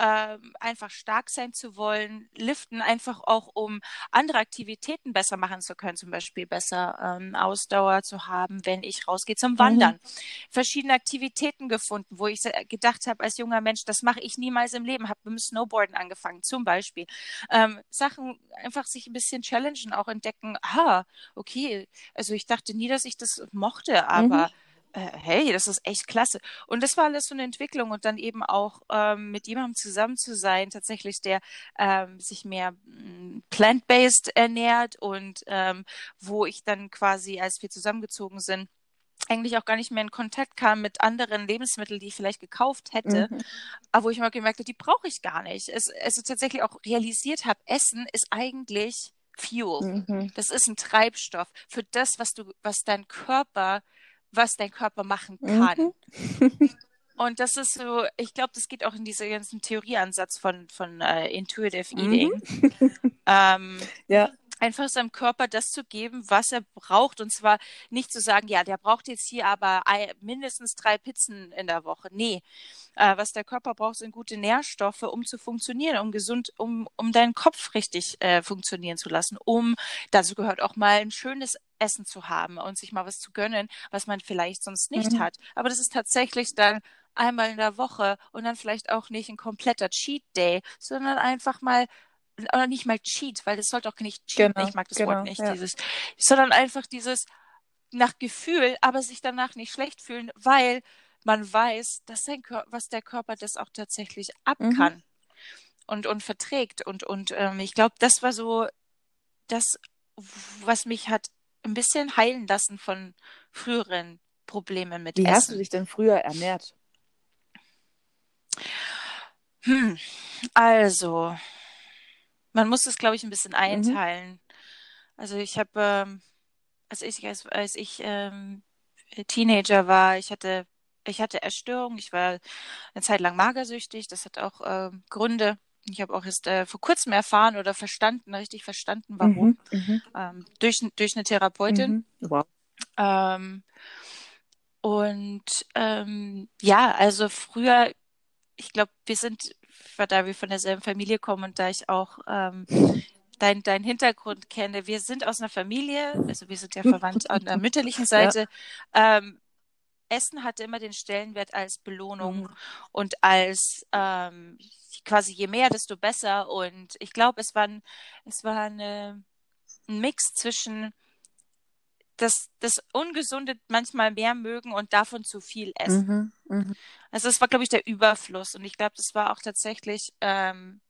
ähm, einfach stark sein zu wollen, liften einfach auch, um andere Aktivitäten besser machen zu können, zum Beispiel besser ähm, Ausdauer zu haben, wenn ich rausgehe zum Wandern. Mhm. Verschiedene Aktivitäten gefunden, wo ich gedacht habe als junger Mensch, das mache ich niemals im Leben, habe mit dem Snowboarden angefangen zum Beispiel. Ähm, Sachen einfach sich ein bisschen challengen, auch entdecken, ah, okay, also ich dachte nie, dass ich das mochte, aber mhm äh, hey, das ist echt klasse. Und das war alles so eine Entwicklung und dann eben auch ähm, mit jemandem zusammen zu sein, tatsächlich, der ähm, sich mehr mm, plant-based ernährt und ähm, wo ich dann quasi, als wir zusammengezogen sind, eigentlich auch gar nicht mehr in Kontakt kam mit anderen Lebensmitteln, die ich vielleicht gekauft hätte, mhm. aber wo ich mal gemerkt habe, die brauche ich gar nicht. Es, also tatsächlich auch realisiert habe, Essen ist eigentlich Fuel. Mhm. Das ist ein Treibstoff für das, was du, was dein Körper was dein Körper machen kann. Mhm. Und das ist so, ich glaube, das geht auch in diesen ganzen Theorieansatz von, von uh, Intuitive Eating. Mhm. ähm, Ja. Einfach seinem Körper das zu geben, was er braucht. Und zwar nicht zu sagen, ja, der braucht jetzt hier aber mindestens drei Pizzen in der Woche. Nee, äh, was der Körper braucht, sind gute Nährstoffe, um zu funktionieren, um gesund, um, um deinen Kopf richtig äh, funktionieren zu lassen, um, dazu gehört auch mal ein schönes Essen zu haben und sich mal was zu gönnen, was man vielleicht sonst nicht Mhm. hat. Aber das ist tatsächlich dann einmal in der Woche und dann vielleicht auch nicht ein kompletter Cheat Day, sondern einfach mal oder nicht mal Cheat, weil das sollte auch nicht cheaten. Genau, ich mag das genau, Wort nicht, ja. dieses, sondern einfach dieses nach Gefühl, aber sich danach nicht schlecht fühlen, weil man weiß, dass sein Kör was der Körper das auch tatsächlich ab Mhm. kann und, und verträgt. Und, und ähm, ich glaube, das war so das, was mich hat ein bisschen heilen lassen von früheren Problemen mit Wie hast du Essen. dich denn früher ernährt? Hm. Also, man muss das, glaube ich, ein bisschen Mhm. einteilen. Also ich habe, ähm, als ich, als, als ich ähm, Teenager war, ich hatte, ich hatte Essstörungen, ich war eine Zeit lang magersüchtig, das hat auch ähm, Gründe. Ich habe auch erst äh, vor kurzem erfahren oder verstanden, richtig verstanden, warum, Mhm. Mhm. ähm, durch, durch eine Therapeutin. Mhm. Wow. Ähm, und ähm, ja, also früher, ich glaube, wir sind, da wir von derselben Familie kommen und da ich auch ähm, dein, dein Hintergrund kenne, wir sind aus einer Familie, also wir sind ja verwandt an der mütterlichen Seite. Ähm, Essen hatte immer den Stellenwert als Belohnung Mhm. und als ähm, quasi je mehr, desto besser. Und ich glaube, es war, ein, es war eine, ein Mix zwischen das, das Ungesunde manchmal mehr mögen und davon zu viel essen. Mhm. Mhm. Also das war, glaube ich, der Überfluss. Und ich glaube, das war auch tatsächlich ähm,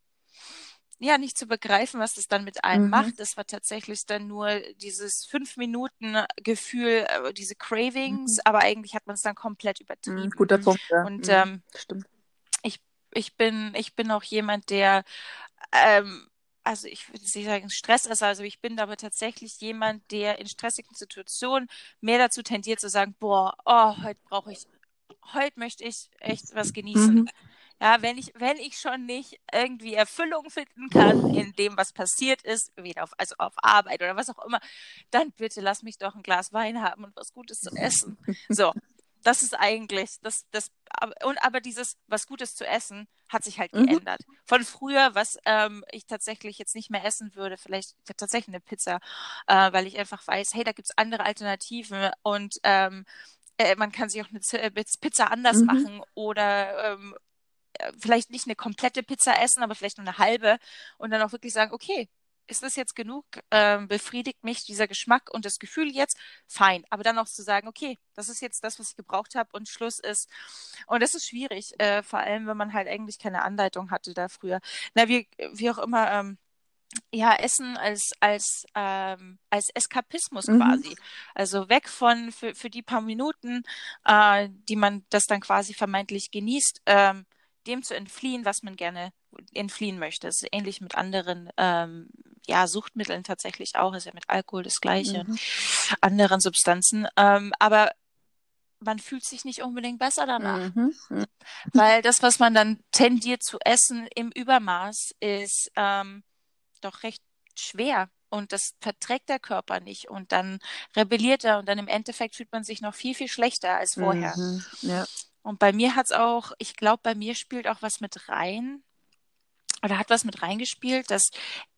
ja nicht zu begreifen, was das dann mit einem Mhm. macht. Das war tatsächlich dann nur dieses fünf Minuten Gefühl, äh, diese Cravings, Mhm. aber eigentlich hat man es dann komplett übertrieben. Mhm. Guter Punkt, ja. Und Mhm. ähm, Stimmt. ich bin, ich bin auch jemand, der, ähm, also ich würde nicht sagen Stress ist, also ich bin aber tatsächlich jemand, der in stressigen Situationen mehr dazu tendiert zu sagen, boah, oh, heute brauche ich, heute möchte ich echt was genießen. Mhm. Ja, wenn ich, wenn ich schon nicht irgendwie Erfüllung finden kann in dem, was passiert ist, weder auf, also auf Arbeit oder was auch immer, dann bitte lass mich doch ein Glas Wein haben und was Gutes zu essen. So, das ist eigentlich, das, das, aber- und aber dieses was Gutes zu essen hat sich halt Mhm. geändert. Von früher, was ähm, ich tatsächlich jetzt nicht mehr essen würde, vielleicht tatsächlich eine Pizza, äh, weil ich einfach weiß, hey, da gibt's andere Alternativen und ähm, äh, man kann sich auch eine äh, Pizza anders Mhm. machen oder ähm, äh, vielleicht nicht eine komplette Pizza essen, aber vielleicht nur eine halbe und dann auch wirklich sagen, okay, ist das jetzt genug? Ähm, befriedigt mich dieser Geschmack und das Gefühl jetzt? Fein. Aber dann auch zu sagen, okay, das ist jetzt das, was ich gebraucht habe und Schluss ist. Und das ist schwierig, äh, vor allem, wenn man halt eigentlich keine Anleitung hatte da früher. Na, wie, wie auch immer, ähm, ja, Essen als, als, ähm, als Eskapismus Mhm. quasi. Also weg von, für, für die paar Minuten, äh, die man das dann quasi vermeintlich genießt, ähm, dem zu entfliehen, was man gerne entfliehen möchte. Das ist ähnlich mit anderen, ähm, ja, Suchtmitteln tatsächlich auch, ist ja mit Alkohol das Gleiche, Mhm. anderen Substanzen. Ähm, aber man fühlt sich nicht unbedingt besser danach. Mhm. Mhm. Weil das, was man dann tendiert zu essen im Übermaß, ist ähm, doch recht schwer. Und das verträgt der Körper nicht. Und dann rebelliert er. Und dann im Endeffekt fühlt man sich noch viel, viel schlechter als vorher. Mhm. Ja. Und bei mir hat's auch, ich glaube, bei mir spielt auch was mit rein. Oder hat was mit reingespielt, dass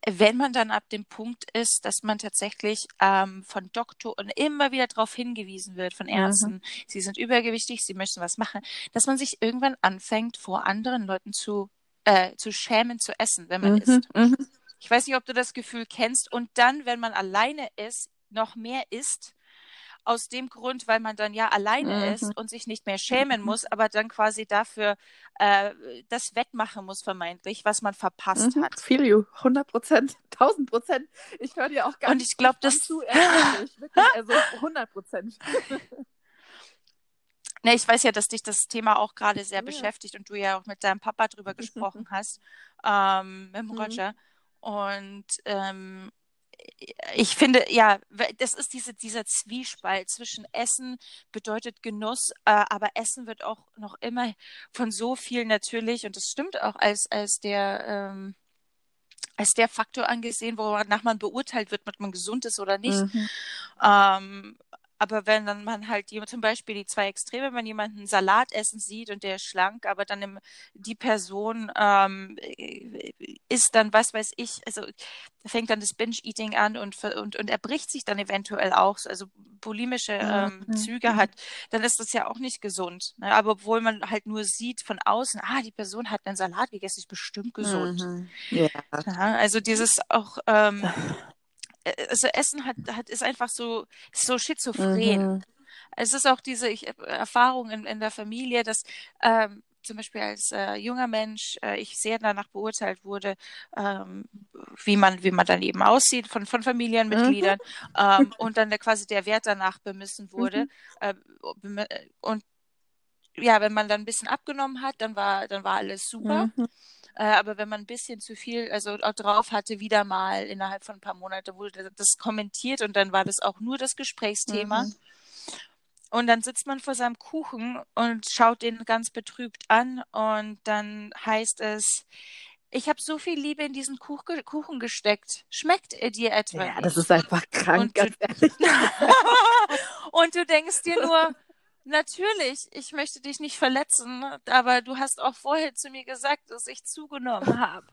wenn man dann ab dem Punkt ist, dass man tatsächlich ähm, von Doktoren immer wieder darauf hingewiesen wird, von Mhm. Ärzten, sie sind übergewichtig, sie möchten was machen, dass man sich irgendwann anfängt, vor anderen Leuten zu, äh, zu schämen zu essen, wenn man Mhm. isst. Mhm. Ich weiß nicht, ob du das Gefühl kennst. Und dann, wenn man alleine ist, noch mehr isst, aus dem Grund, weil man dann ja alleine Mhm. ist und sich nicht mehr schämen muss, aber dann quasi dafür äh, das wettmachen muss, vermeintlich, was man verpasst Mhm. hat. Feel you. 100 Prozent. 1000 Prozent. Ich höre dir auch gar Und nicht ich glaube, gespannt das- zu. Ehrlich, wirklich. Also 100 Prozent. Ne, ich weiß ja, dass dich das Thema auch gerade sehr Ja. beschäftigt und du ja auch mit deinem Papa drüber gesprochen hast, ähm, mit dem Mhm. Roger. Und ähm, ich finde, ja, das ist diese, dieser Zwiespalt zwischen Essen bedeutet Genuss, äh, aber Essen wird auch noch immer von so viel natürlich, und das stimmt auch als, als der, ähm, als der Faktor angesehen, wonach man beurteilt wird, ob man gesund ist oder nicht. Mhm. Ähm, aber wenn dann man halt zum Beispiel die zwei Extreme, wenn man jemanden Salat essen sieht und der ist schlank, aber dann im, die Person ähm, isst dann, was weiß ich, also fängt dann das Binge-Eating an und, und, und erbricht sich dann eventuell auch, also bulimische ähm, mhm. Züge hat, dann ist das ja auch nicht gesund. Ne? Aber obwohl man halt nur sieht von außen, ah, die Person hat einen Salat gegessen, ist bestimmt gesund. Mhm. Ja. ja. Also dieses auch ähm, Äh, also Essen hat, hat ist einfach so, so schizophren. Mhm. Es ist auch diese ich, äh, Erfahrung in, in der Familie, dass ähm, zum Beispiel als äh, junger Mensch äh, ich sehr danach beurteilt wurde, ähm, wie man wie man dann eben aussieht von von Familienmitgliedern mhm. ähm, und dann der, quasi der Wert danach bemessen wurde mhm. äh, und ja, wenn man dann ein bisschen abgenommen hat, dann war dann war alles super. Mhm. Äh, aber wenn man ein bisschen zu viel, also auch drauf hatte, wieder mal innerhalb von ein paar Monaten wurde das kommentiert und dann war das auch nur das Gesprächsthema. Mhm. Und dann sitzt man vor seinem Kuchen und schaut den ganz betrübt an und dann heißt es, ich habe so viel Liebe in diesen Kuchen gesteckt. Schmeckt er dir etwa? Ja, das ist einfach krank, und ganz ehrlich. und du denkst dir nur, Natürlich, ich möchte dich nicht verletzen, aber du hast auch vorher zu mir gesagt, dass ich zugenommen habe.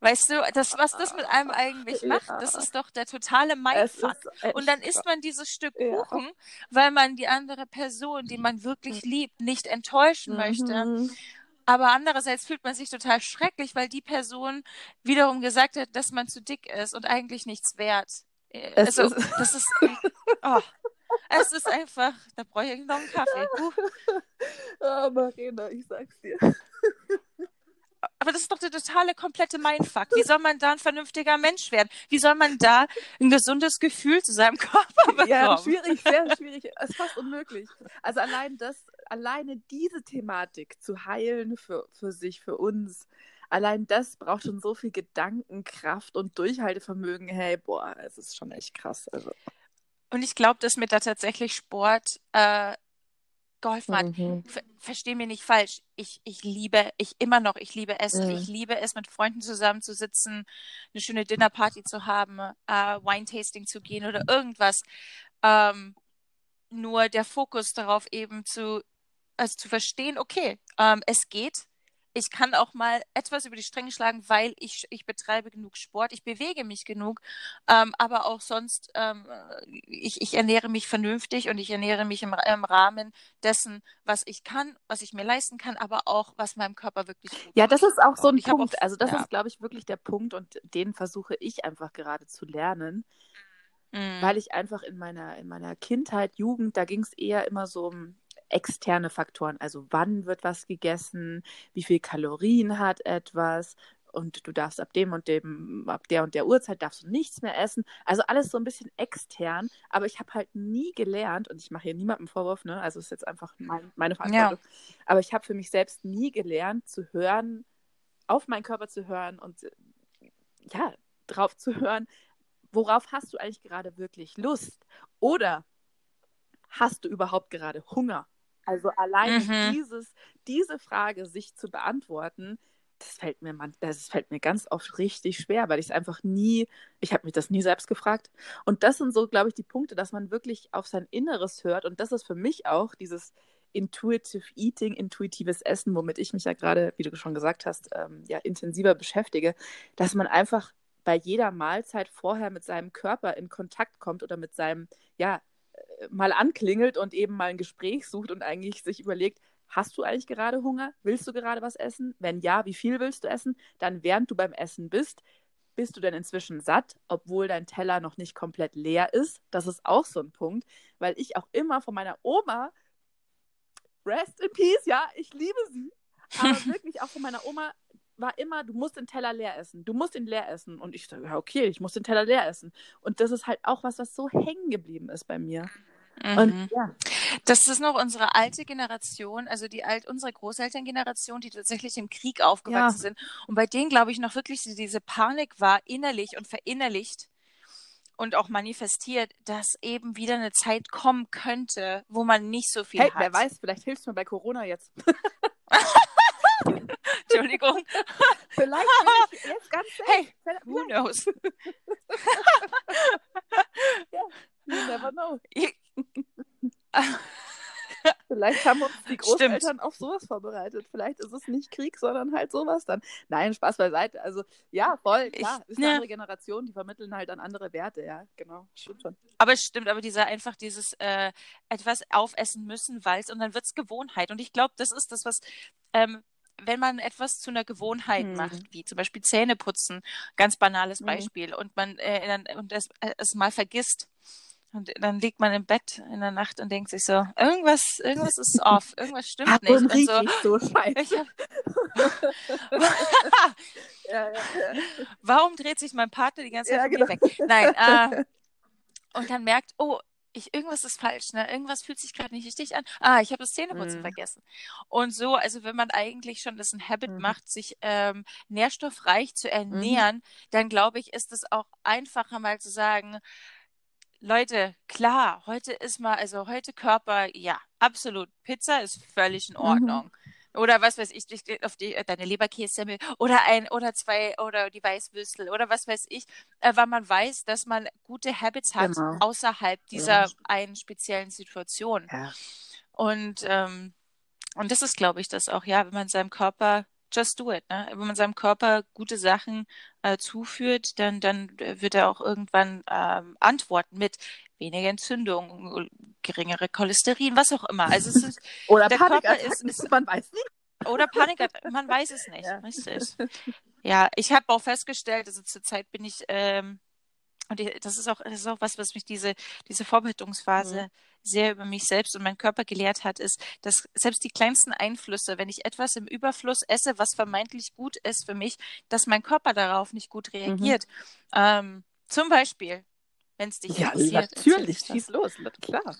Weißt du, das, was das mit einem eigentlich macht, ja. das ist doch der totale Mindfuck. Und dann isst man dieses Stück Kuchen, ja. weil man die andere Person, die man wirklich liebt, nicht enttäuschen mhm. möchte. Aber andererseits fühlt man sich total schrecklich, weil die Person wiederum gesagt hat, dass man zu dick ist und eigentlich nichts wert. Es also, ist... das ist. Oh. Es ist einfach, da brauche ich noch einen Kaffee. Uh. Oh, Marina, ich sag's dir. Aber das ist doch der totale, komplette Mindfuck. Wie soll man da ein vernünftiger Mensch werden? Wie soll man da ein gesundes Gefühl zu seinem Körper bekommen? Ja, schwierig, sehr schwierig. Es ist fast unmöglich. Also allein das, alleine diese Thematik zu heilen für, für sich, für uns, allein das braucht schon so viel Gedankenkraft und Durchhaltevermögen. Hey, boah, es ist schon echt krass. Also. Und ich glaube, dass mir da tatsächlich Sport äh, geholfen hat. Mhm. Ver Verstehe mir nicht falsch. Ich, ich liebe, ich immer noch, ich liebe Essen. Mhm. Ich liebe es, mit Freunden zusammenzusitzen, eine schöne Dinnerparty zu haben, äh, Wine-Tasting zu gehen oder irgendwas. Ähm, nur der Fokus darauf eben zu, also zu verstehen, okay, ähm, es geht, ich kann auch mal etwas über die Stränge schlagen, weil ich, ich betreibe genug Sport, ich bewege mich genug, ähm, aber auch sonst, ähm, ich, ich ernähre mich vernünftig und ich ernähre mich im, im, Rahmen dessen, was ich kann, was ich mir leisten kann, aber auch, was meinem Körper wirklich gut Ja, das ist auch so ein Punkt. Auch, also das ja. ist, glaube ich, wirklich der Punkt und den versuche ich einfach gerade zu lernen. Mhm. Weil ich einfach in meiner, in meiner Kindheit, Jugend, da ging es eher immer so um externe Faktoren, also wann wird was gegessen, wie viel Kalorien hat etwas und du darfst ab dem und dem, ab der und der Uhrzeit darfst du nichts mehr essen. Also alles so ein bisschen extern, aber ich habe halt nie gelernt, und ich mache hier niemandem Vorwurf, ne? Also ist jetzt einfach mein, meine Verantwortung. Ja. Aber ich habe für mich selbst nie gelernt zu hören, auf meinen Körper zu hören und ja, drauf zu hören, worauf hast du eigentlich gerade wirklich Lust? Oder hast du überhaupt gerade Hunger? Also allein mhm. dieses, diese Frage sich zu beantworten, das fällt mir man, das fällt mir ganz oft richtig schwer, weil ich es einfach nie, ich habe mich das nie selbst gefragt. Und das sind so, glaube ich, die Punkte, dass man wirklich auf sein Inneres hört. Und das ist für mich auch dieses Intuitive Eating, intuitives Essen, womit ich mich ja gerade, wie du schon gesagt hast, ähm, ja intensiver beschäftige, dass man einfach bei jeder Mahlzeit vorher mit seinem Körper in Kontakt kommt oder mit seinem, ja, mal anklingelt und eben mal ein Gespräch sucht und eigentlich sich überlegt, hast du eigentlich gerade Hunger? Willst du gerade was essen? Wenn ja, wie viel willst du essen? Dann während du beim Essen bist, bist du denn inzwischen satt, obwohl dein Teller noch nicht komplett leer ist? Das ist auch so ein Punkt, weil ich auch immer von meiner Oma, rest in peace, ja, ich liebe sie, aber wirklich auch von meiner Oma war immer, du musst den Teller leer essen. Du musst ihn leer essen. Und ich sage, ja, okay, ich muss den Teller leer essen. Und das ist halt auch was, was so hängen geblieben ist bei mir. Mhm. Und ja. Das ist noch unsere alte Generation, also die alt, unsere Großelterngeneration, die tatsächlich im Krieg aufgewachsen ja. sind. Und bei denen, glaube ich, noch wirklich diese Panik war, innerlich und verinnerlicht und auch manifestiert, dass eben wieder eine Zeit kommen könnte, wo man nicht so viel hey, hat. Wer weiß, vielleicht hilfst du mir bei Corona jetzt. Entschuldigung. Vielleicht bin ich jetzt ganz. Hey, who knows? ja, you never know. Vielleicht haben uns die Großeltern Stimmt. auf sowas vorbereitet. Vielleicht ist es nicht Krieg, sondern halt sowas dann. Nein, Spaß beiseite. Also ja, voll, klar. Ich, ist eine ja. andere Generation, die vermitteln halt dann andere Werte, ja, genau. Stimmt schon. Aber es stimmt, aber dieser einfach dieses äh, etwas aufessen müssen, weil es und dann wird es Gewohnheit. Und ich glaube, das ist das, was ähm, wenn man etwas zu einer Gewohnheit hm. macht, wie zum Beispiel Zähne putzen, ganz banales hm. Beispiel, und man äh, dann, und es, äh, es mal vergisst, und dann liegt man im Bett in der Nacht und denkt sich so, irgendwas, irgendwas ist off, irgendwas stimmt Ab nicht. Und, und so, so scheiße. Ja, ja, ja. Warum dreht sich mein Partner die ganze Zeit von genau. weg? Nein, äh, und dann merkt, oh, ich, irgendwas ist falsch, ne? Irgendwas fühlt sich gerade nicht richtig an. Ah, ich habe das Zähneputzen mm. vergessen. Und so, also wenn man eigentlich schon das ein Habit mm. macht, sich ähm, nährstoffreich zu ernähren, mm. dann glaube ich, ist es auch einfacher mal zu sagen, Leute, klar, heute ist mal, also heute Körper, ja, absolut. Pizza ist völlig in mhm. Ordnung. Mhm oder was weiß ich, auf die, deine Leberkässemmel oder ein oder zwei oder die Weißwürstel oder was weiß ich, äh, weil man weiß, dass man gute Habits hat genau. außerhalb dieser ja. einen speziellen Situation. Ja. Und, ähm, und das ist, glaube ich, das auch, ja, wenn man seinem Körper just do it. Ne? Wenn man seinem Körper gute Sachen äh, zuführt, dann, dann wird er auch irgendwann ähm, antworten mit weniger Entzündung, geringere Cholesterin, was auch immer. Also es ist, Oder der Körper ist, ist, man weiß nicht. Oder Panik, man weiß es nicht. Ja, richtig. ja ich habe auch festgestellt, also zurzeit bin ich ähm, und das ist auch, das ist auch was, was mich diese, diese Vorbereitungsphase mhm. sehr über mich selbst und meinen Körper gelehrt hat, ist, dass selbst die kleinsten Einflüsse, wenn ich etwas im Überfluss esse, was vermeintlich gut ist für mich, dass mein Körper darauf nicht gut reagiert. Mhm. Ähm, zum Beispiel, wenn es dich ja, interessiert. Natürlich, schieß los, klar.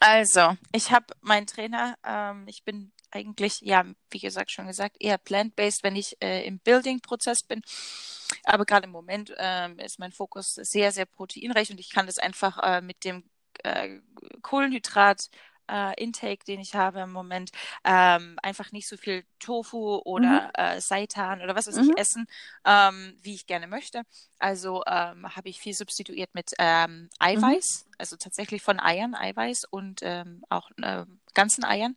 Also, ich habe meinen Trainer, ähm, ich bin eigentlich, ja, wie gesagt, schon gesagt, eher plant-based, wenn ich äh, im Building-Prozess bin. Aber gerade im Moment ähm, ist mein Fokus sehr, sehr proteinreich und ich kann das einfach äh, mit dem äh, Kohlenhydrat äh, Intake, den ich habe im Moment, ähm, einfach nicht so viel Tofu oder mhm. äh, Seitan oder was weiß mhm. ich essen, ähm, wie ich gerne möchte. Also ähm, habe ich viel substituiert mit ähm, Eiweiß, mhm. also tatsächlich von Eiern, Eiweiß und ähm, auch äh, ganzen Eiern.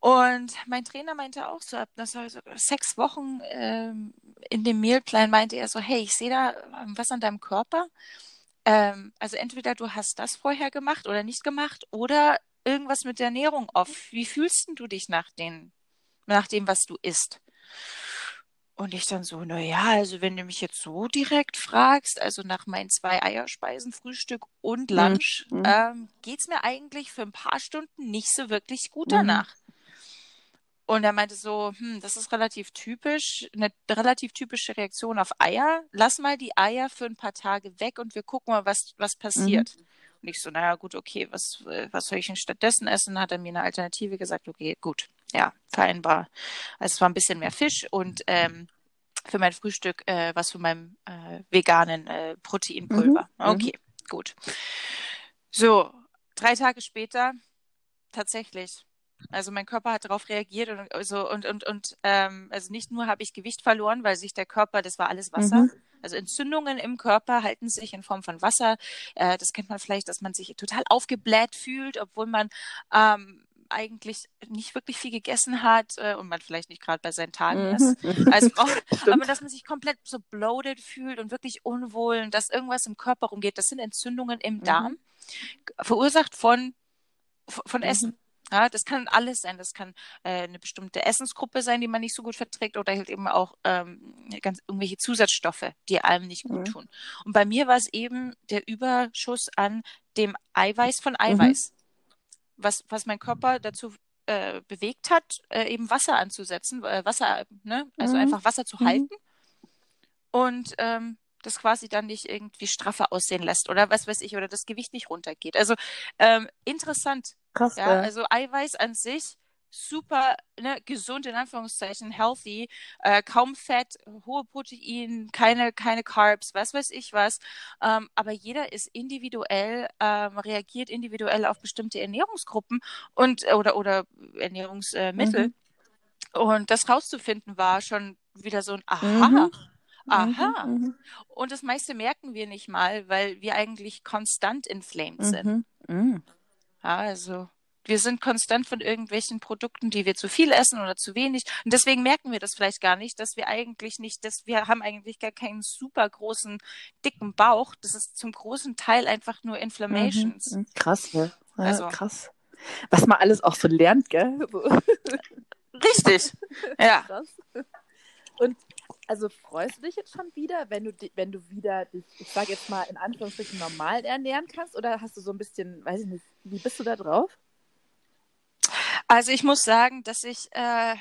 Und mein Trainer meinte auch so, ab das war so sechs Wochen ähm, in dem Mealplan meinte er so, hey, ich sehe da was an deinem Körper. Ähm, also entweder du hast das vorher gemacht oder nicht gemacht oder irgendwas mit der Ernährung off. Wie fühlst du dich nach, den, nach dem, was du isst? Und ich dann so, na ja, also wenn du mich jetzt so direkt fragst, also nach meinen zwei Eierspeisen, Frühstück und mhm. Lunch, mhm. ähm, geht's mir eigentlich für ein paar Stunden nicht so wirklich gut mhm. danach. Mhm. Und er meinte so, hm, das ist relativ typisch, eine relativ typische Reaktion auf Eier. Lass mal die Eier für ein paar Tage weg und wir gucken mal, was, was passiert. Mhm. Und ich so, naja, gut, okay, was, was soll ich denn stattdessen essen? Hat er mir eine Alternative gesagt, okay, gut, ja, vereinbar. Also es war ein bisschen mehr Fisch und ähm, für mein Frühstück äh, was für meinem äh, veganen äh, Proteinpulver. Mhm. Okay, mhm. gut. So, drei Tage später, tatsächlich, also mein Körper hat darauf reagiert und also und und und ähm, also nicht nur habe ich Gewicht verloren, weil sich der Körper, das war alles Wasser. Mhm. Also Entzündungen im Körper halten sich in Form von Wasser. Äh, das kennt man vielleicht, dass man sich total aufgebläht fühlt, obwohl man ähm, eigentlich nicht wirklich viel gegessen hat äh, und man vielleicht nicht gerade bei seinen Tagen mhm. ist als Frau, aber dass man sich komplett so bloated fühlt und wirklich unwohl und dass irgendwas im Körper rumgeht. Das sind Entzündungen im mhm. Darm, verursacht von von mhm. Essen. Ja, das kann alles sein. Das kann äh, eine bestimmte Essensgruppe sein, die man nicht so gut verträgt, oder halt eben auch ähm, ganz irgendwelche Zusatzstoffe, die einem nicht gut mhm. tun. Und bei mir war es eben der Überschuss an dem Eiweiß von mhm. Eiweiß, mhm. was, was mein Körper dazu äh, bewegt hat, äh, eben Wasser anzusetzen, äh, Wasser, ne? also mhm. einfach Wasser zu mhm. halten. Und ähm, das quasi dann nicht irgendwie straffer aussehen lässt oder was weiß ich, oder das Gewicht nicht runtergeht. Also ähm, interessant, Krass. Ja, ja. also Eiweiß an sich super ne, gesund in Anführungszeichen, healthy, äh, kaum Fett, hohe Protein, keine, keine Carbs, was weiß ich was. Ähm, aber jeder ist individuell, ähm, reagiert individuell auf bestimmte Ernährungsgruppen und oder oder Ernährungsmittel. Mhm. Und das rauszufinden war schon wieder so ein Aha. Mhm. Aha. Mhm, mhm. Und das meiste merken wir nicht mal, weil wir eigentlich konstant inflamed sind. Mhm. mhm. Ja, also wir sind konstant von irgendwelchen Produkten, die wir zu viel essen oder zu wenig. Und deswegen merken wir das vielleicht gar nicht, dass wir eigentlich nicht, dass wir haben eigentlich gar keinen super großen, dicken Bauch. Das ist zum großen Teil einfach nur Inflammations. Mhm. Krass, ja. ja also, krass. Was man alles auch so lernt, gell? Richtig. Ja. Krass. Und also freust du dich jetzt schon wieder, wenn du, wenn du wieder dich, ich sage jetzt mal in Anführungsstrichen normal ernähren kannst? Oder hast du so ein bisschen, weiß ich nicht, wie bist du da drauf? Also ich muss sagen, dass ich, äh,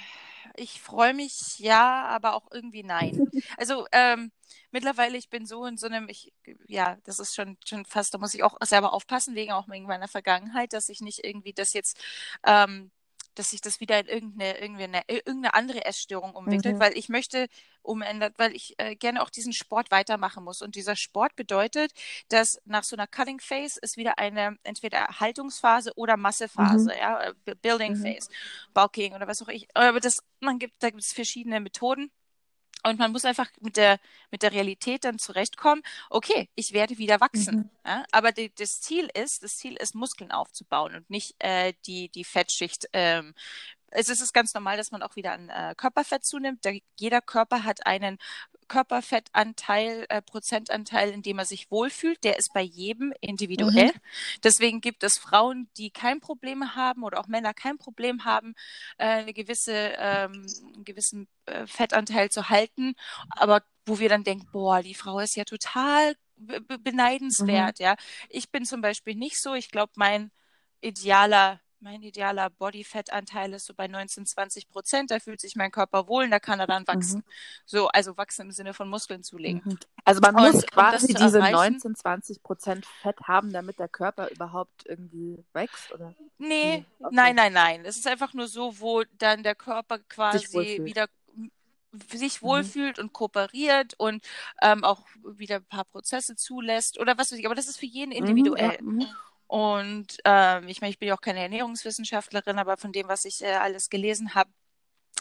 ich freue mich ja, aber auch irgendwie nein. Also ähm, mittlerweile, ich bin so in so einem, ich, ja, das ist schon, schon fast, da muss ich auch selber aufpassen, wegen auch meiner Vergangenheit, dass ich nicht irgendwie das jetzt ähm, dass sich das wieder in irgendeine, irgendwie eine, irgendeine andere Essstörung umwickelt, mhm. weil ich möchte umändert, weil ich äh, gerne auch diesen Sport weitermachen muss. Und dieser Sport bedeutet, dass nach so einer Cutting Phase ist wieder eine entweder Haltungsphase oder Massephase, mhm. ja, äh, Building mhm. Phase, Bulking oder was auch ich. Aber das, man gibt, da gibt es verschiedene Methoden. Und man muss einfach mit der, mit der Realität dann zurechtkommen, okay, ich werde wieder wachsen. Mhm. Ja? Aber die, das Ziel ist, das Ziel ist, Muskeln aufzubauen und nicht äh, die, die Fettschicht ähm, es ist ganz normal, dass man auch wieder an äh, Körperfett zunimmt. Der, jeder Körper hat einen Körperfettanteil, äh, Prozentanteil, in dem er sich wohlfühlt. Der ist bei jedem individuell. Mhm. Deswegen gibt es Frauen, die kein Problem haben oder auch Männer kein Problem haben, äh, eine gewisse, ähm, einen gewissen äh, Fettanteil zu halten. Aber wo wir dann denken, boah, die Frau ist ja total beneidenswert, mhm. ja. Ich bin zum Beispiel nicht so. Ich glaube, mein idealer mein idealer Bodyfettanteil ist so bei 19, 20 Prozent. Da fühlt sich mein Körper wohl und da kann er dann wachsen. Mhm. So, also wachsen im Sinne von Muskeln zulegen. Mhm. Also man und, muss quasi diese 19, 20 Prozent Fett haben, damit der Körper überhaupt irgendwie wächst, oder? Nee, okay. nein, nein, nein. Es ist einfach nur so, wo dann der Körper quasi wieder sich mhm. wohlfühlt mhm. und kooperiert und ähm, auch wieder ein paar Prozesse zulässt oder was weiß ich. Aber das ist für jeden mhm, individuell. Mhm, ja. Und ähm, ich meine, ich bin ja auch keine Ernährungswissenschaftlerin, aber von dem, was ich äh, alles gelesen habe,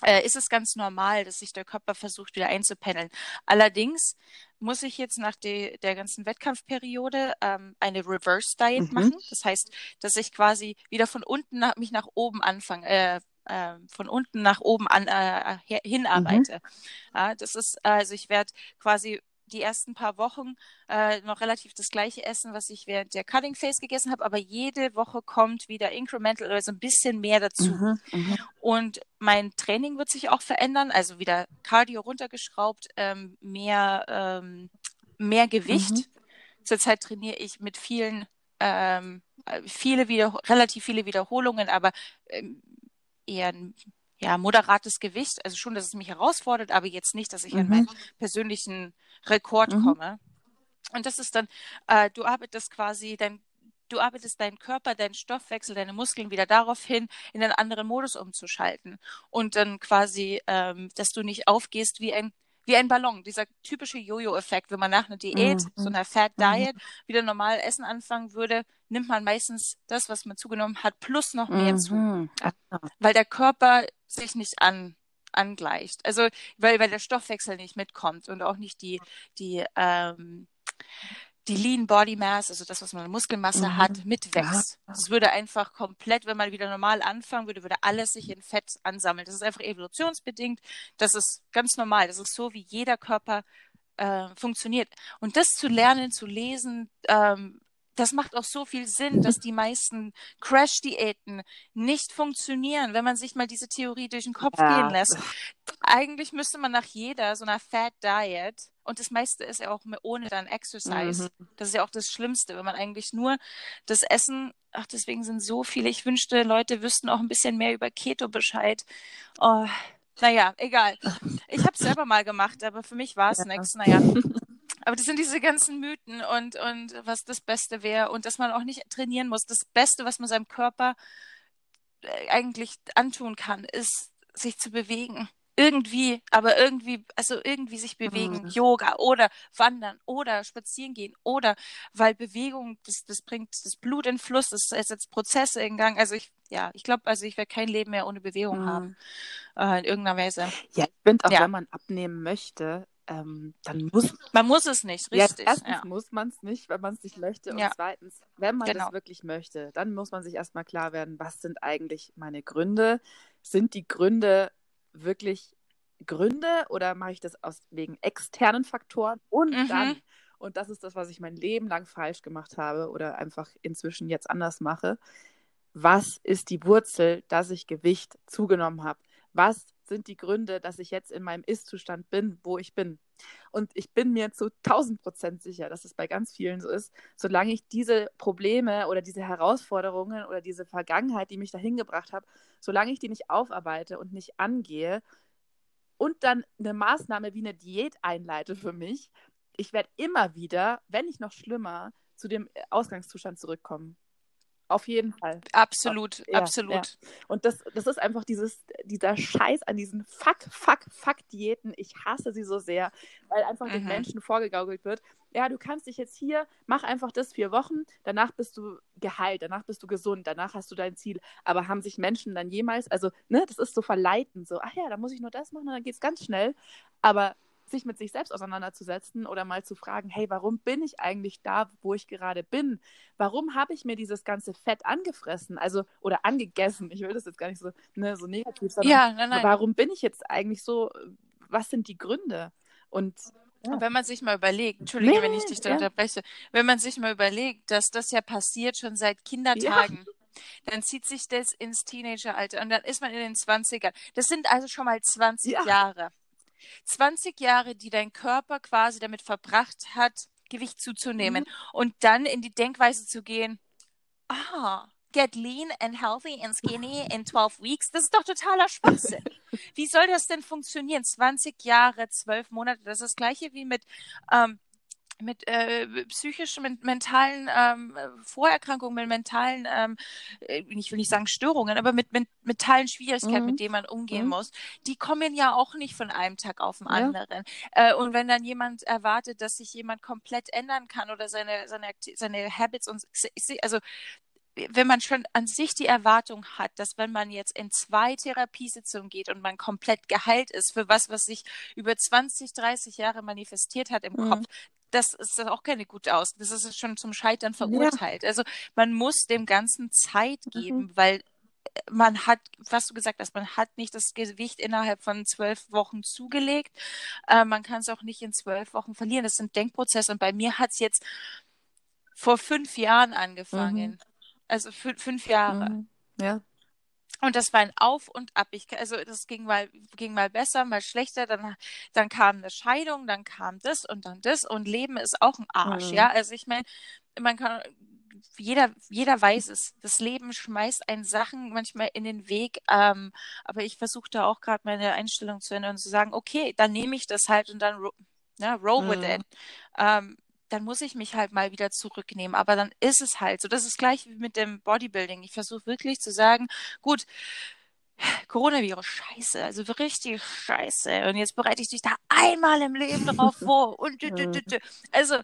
äh, ist es ganz normal, dass sich der Körper versucht, wieder einzupendeln. Allerdings muss ich jetzt nach de, der ganzen Wettkampfperiode ähm, eine Reverse Diet mhm. machen. Das heißt, dass ich quasi wieder von unten nach, mich nach oben anfange, äh, äh, von unten nach oben an, äh, hinarbeite. Mhm. Ja, das ist, also ich werde quasi die ersten paar Wochen äh, noch relativ das gleiche essen, was ich während der Cutting Phase gegessen habe, aber jede Woche kommt wieder incremental oder so ein bisschen mehr dazu. Mhm, mhm, und mein Training wird sich auch verändern, also wieder Cardio runtergeschraubt, ähm, mehr, ähm, mehr Gewicht. Mhm. Zurzeit trainiere ich mit vielen, ähm, viele wieder, relativ viele Wiederholungen, aber ähm, eher ja, moderates Gewicht. Also schon, dass es mich herausfordert, aber jetzt nicht, dass ich mhm. an meinen persönlichen Rekord mhm. komme. Und das ist dann, äh, du arbeitest quasi dein du arbeitest deinen Körper, deinen Stoffwechsel, deine Muskeln wieder darauf hin, in einen anderen Modus umzuschalten. Und dann quasi, ähm, dass du nicht aufgehst wie ein wie ein Ballon, dieser typische Jojo-Effekt, wenn man nach einer Diät, mhm. so einer Fat mhm. Diet, wieder normal essen anfangen würde, nimmt man meistens das, was man zugenommen hat, plus noch mehr mhm. zu. Weil der Körper sich nicht an, angleicht. Also, weil, weil der Stoffwechsel nicht mitkommt und auch nicht die, die, ähm, die Lean Body Mass, also das, was man an Muskelmasse mhm. hat, mitwächst. Es würde einfach komplett, wenn man wieder normal anfangen würde, würde alles sich in Fett ansammeln. Das ist einfach evolutionsbedingt. Das ist ganz normal. Das ist so, wie jeder Körper äh, funktioniert. Und das zu lernen, zu lesen, ähm, das macht auch so viel Sinn, dass die meisten Crash-Diäten nicht funktionieren, wenn man sich mal diese Theorie durch den Kopf ja. gehen lässt. Eigentlich müsste man nach jeder so einer Fat Diet und das meiste ist ja auch ohne dann Exercise. Mhm. Das ist ja auch das Schlimmste, wenn man eigentlich nur das Essen, ach, deswegen sind so viele, ich wünschte, Leute wüssten auch ein bisschen mehr über Keto Bescheid. Oh, naja, egal. Ich habe es selber mal gemacht, aber für mich war es ja. nichts. Naja. Aber das sind diese ganzen Mythen und, und was das Beste wäre und dass man auch nicht trainieren muss. Das Beste, was man seinem Körper äh, eigentlich antun kann, ist, sich zu bewegen irgendwie, aber irgendwie, also irgendwie sich bewegen, mhm. Yoga oder wandern oder spazieren gehen oder weil Bewegung, das, das bringt das Blut in Fluss, das setzt Prozesse in Gang. Also ich, ja, ich glaube, also ich werde kein Leben mehr ohne Bewegung mhm. haben, äh, in irgendeiner Weise. Ja, ich finde auch, ja. wenn man abnehmen möchte, ähm, dann muss man muss es nicht, richtig. Ja, erstens ja. muss man es nicht, wenn man es nicht möchte. Und ja. zweitens, wenn man genau. wirklich möchte, dann muss man sich erstmal klar werden, was sind eigentlich meine Gründe? Sind die Gründe wirklich Gründe oder mache ich das aus wegen externen Faktoren und mhm. dann und das ist das, was ich mein Leben lang falsch gemacht habe oder einfach inzwischen jetzt anders mache. Was ist die Wurzel, dass ich Gewicht zugenommen habe? Was sind die Gründe, dass ich jetzt in meinem Ist-Zustand bin, wo ich bin? Und ich bin mir zu 1000 Prozent sicher, dass es bei ganz vielen so ist. Solange ich diese Probleme oder diese Herausforderungen oder diese Vergangenheit, die mich dahin gebracht hat, solange ich die nicht aufarbeite und nicht angehe, und dann eine Maßnahme wie eine Diät einleite für mich, ich werde immer wieder, wenn nicht noch schlimmer, zu dem Ausgangszustand zurückkommen. Auf jeden Fall. Absolut, ja, absolut. Ja. Und das, das ist einfach dieses, dieser Scheiß an diesen Fuck, Fuck, Fuck-Diäten. Ich hasse sie so sehr, weil einfach mhm. den Menschen vorgegaukelt wird. Ja, du kannst dich jetzt hier, mach einfach das vier Wochen, danach bist du geheilt, danach bist du gesund, danach hast du dein Ziel. Aber haben sich Menschen dann jemals, also, ne, das ist so verleitend, so, ach ja, da muss ich nur das machen und dann geht es ganz schnell. Aber sich mit sich selbst auseinanderzusetzen oder mal zu fragen, hey, warum bin ich eigentlich da, wo ich gerade bin? Warum habe ich mir dieses ganze Fett angefressen, also oder angegessen? Ich will das jetzt gar nicht so, ne, so negativ, sondern ja, nein, nein. warum bin ich jetzt eigentlich so? Was sind die Gründe? Und ja. Und wenn man sich mal überlegt, Entschuldige, nee, wenn ich dich da ja. unterbreche, wenn man sich mal überlegt, dass das ja passiert schon seit Kindertagen. Ja dann zieht sich das ins Teenageralter und dann ist man in den 20ern. Das sind also schon mal 20 ja. Jahre. 20 Jahre, die dein Körper quasi damit verbracht hat, Gewicht zuzunehmen mhm. und dann in die Denkweise zu gehen, ah, get lean and healthy and skinny in 12 weeks, das ist doch totaler Schwachsinn. Wie soll das denn funktionieren? 20 Jahre, 12 Monate, das ist das gleiche wie mit ähm, mit äh, psychischen, mit mentalen ähm, Vorerkrankungen, mit mentalen, ähm, äh, ich will nicht sagen Störungen, aber mit, mit mentalen Schwierigkeiten, mhm. mit denen man umgehen mhm. muss, die kommen ja auch nicht von einem Tag auf den anderen. Ja. Äh, und wenn dann jemand erwartet, dass sich jemand komplett ändern kann oder seine, seine, seine Habits und also wenn man schon an sich die Erwartung hat, dass wenn man jetzt in zwei Therapiesitzungen geht und man komplett geheilt ist für was, was sich über 20, 30 Jahre manifestiert hat im mhm. Kopf, das ist auch keine gute Aus. Das ist schon zum Scheitern verurteilt. Ja. Also man muss dem Ganzen Zeit mhm. geben, mhm. weil äh, man hat, was du gesagt hast, man hat nicht das Gewicht innerhalb von zwölf Wochen zugelegt. Äh, man kann es auch nicht in zwölf Wochen verlieren. Das sind Denkprozesse. Und bei mir hat es jetzt vor fünf Jahren angefangen. Mhm. Also fünf Jahre. Mhm. Ja. Und das war ein Auf und Ab. Ich, also das ging mal, ging mal besser, mal schlechter. Dann, dann kam eine Scheidung, dann kam das und dann das. Und Leben ist auch ein Arsch, mhm. ja. Also ich meine, man kann, jeder, jeder weiß es. Das Leben schmeißt einen Sachen manchmal in den Weg. Ähm, aber ich versuche da auch gerade meine Einstellung zu ändern und zu sagen, okay, dann nehme ich das halt und dann ne, roll mhm. with it. Ähm, dann muss ich mich halt mal wieder zurücknehmen. Aber dann ist es halt so. Das ist gleich wie mit dem Bodybuilding. Ich versuche wirklich zu sagen, gut, Coronavirus, scheiße, also richtig scheiße. Und jetzt bereite ich dich da einmal im Leben drauf vor. Und dü, dü, dü, also,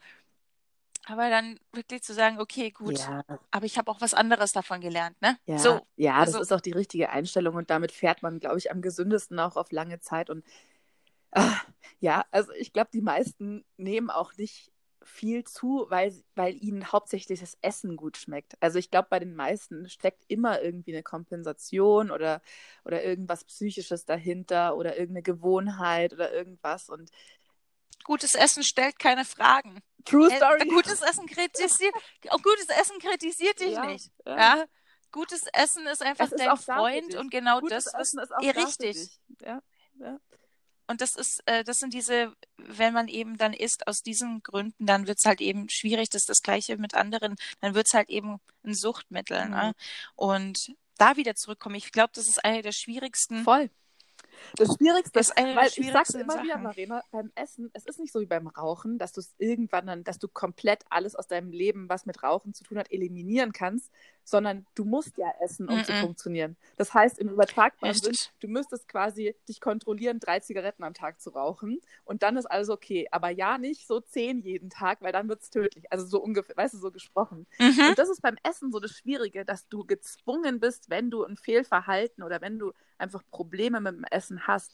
aber dann wirklich zu sagen, okay, gut, ja. aber ich habe auch was anderes davon gelernt, ne? Ja, so, ja also, das ist auch die richtige Einstellung und damit fährt man, glaube ich, am gesündesten auch auf lange Zeit. Und ach, ja, also ich glaube, die meisten nehmen auch nicht viel zu, weil, weil ihnen hauptsächlich das Essen gut schmeckt. Also ich glaube, bei den meisten steckt immer irgendwie eine Kompensation oder, oder irgendwas Psychisches dahinter oder irgendeine Gewohnheit oder irgendwas. Und gutes Essen stellt keine Fragen. True äh, Story. Gutes Essen kritisiert, gutes Essen kritisiert dich ja, nicht. Ja. ja. Gutes Essen ist einfach ist dein Freund und genau gutes das, was ihr richtig. Ja, ja. Und das ist, äh, das sind diese, wenn man eben dann isst aus diesen Gründen, dann wird es halt eben schwierig, das ist das Gleiche mit anderen, dann wird es halt eben ein Suchtmittel. Ne? Mhm. Ne? Und da wieder zurückkommen, ich glaube, das ist eine der schwierigsten Voll. Das Schwierigste ist eine weil ich sag's immer Sachen. wieder, Marina, beim Essen, es ist nicht so wie beim Rauchen, dass du es irgendwann dann, dass du komplett alles aus deinem Leben, was mit Rauchen zu tun hat, eliminieren kannst, sondern du musst ja essen, um mm -mm. zu funktionieren. Das heißt, im übertragbaren Sinn, du müsstest quasi dich kontrollieren, drei Zigaretten am Tag zu rauchen und dann ist alles okay. Aber ja, nicht so zehn jeden Tag, weil dann wird es tödlich. Also so ungefähr, weißt du, so gesprochen. Mhm. Und das ist beim Essen so das Schwierige, dass du gezwungen bist, wenn du ein Fehlverhalten oder wenn du einfach Probleme mit dem Essen hast,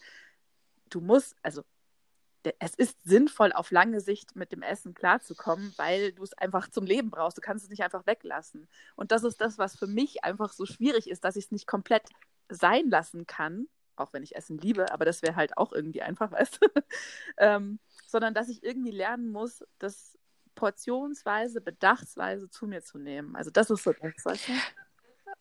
du musst, also es ist sinnvoll, auf lange Sicht mit dem Essen klarzukommen, weil du es einfach zum Leben brauchst. Du kannst es nicht einfach weglassen. Und das ist das, was für mich einfach so schwierig ist, dass ich es nicht komplett sein lassen kann, auch wenn ich Essen liebe, aber das wäre halt auch irgendwie einfach, weißt du? ähm, sondern dass ich irgendwie lernen muss, das portionsweise, bedachtsweise zu mir zu nehmen. Also das ist so das, du?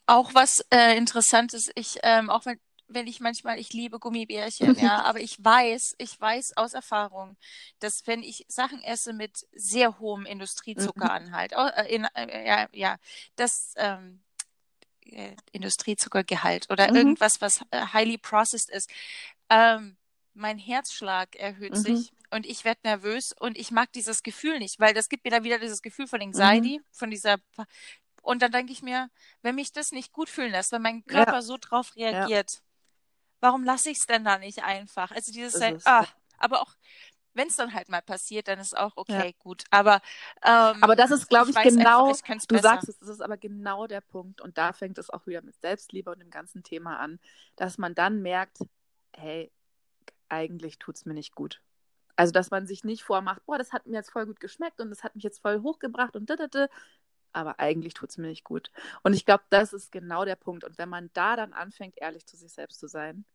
Auch was äh, interessant ist, ich, ähm, auch wenn, wenn ich manchmal, ich liebe Gummibärchen, ja, aber ich weiß, ich weiß aus Erfahrung, dass wenn ich Sachen esse mit sehr hohem Industriezuckeranhalt, mhm. äh, in, äh, ja, ja, das ähm, äh, Industriezuckergehalt oder mhm. irgendwas, was äh, highly processed ist, ähm, mein Herzschlag erhöht mhm. sich und ich werde nervös und ich mag dieses Gefühl nicht, weil das gibt mir dann wieder dieses Gefühl von Anxiety, mhm. von dieser und dann denke ich mir, wenn mich das nicht gut fühlen lässt, wenn mein Körper ja. so drauf reagiert, ja warum lasse ich es denn da nicht einfach? Also dieses, halt, ah, aber auch wenn es dann halt mal passiert, dann ist auch okay, ja. gut. Aber, ähm, aber das ist, glaube ich, ich genau, einfach, ich du besser. sagst es, das ist aber genau der Punkt. Und da fängt es auch wieder mit Selbstliebe und dem ganzen Thema an, dass man dann merkt, hey, eigentlich tut es mir nicht gut. Also, dass man sich nicht vormacht, boah, das hat mir jetzt voll gut geschmeckt und das hat mich jetzt voll hochgebracht und da, aber eigentlich tut es mir nicht gut. Und ich glaube, das ist genau der Punkt. Und wenn man da dann anfängt, ehrlich zu sich selbst zu sein,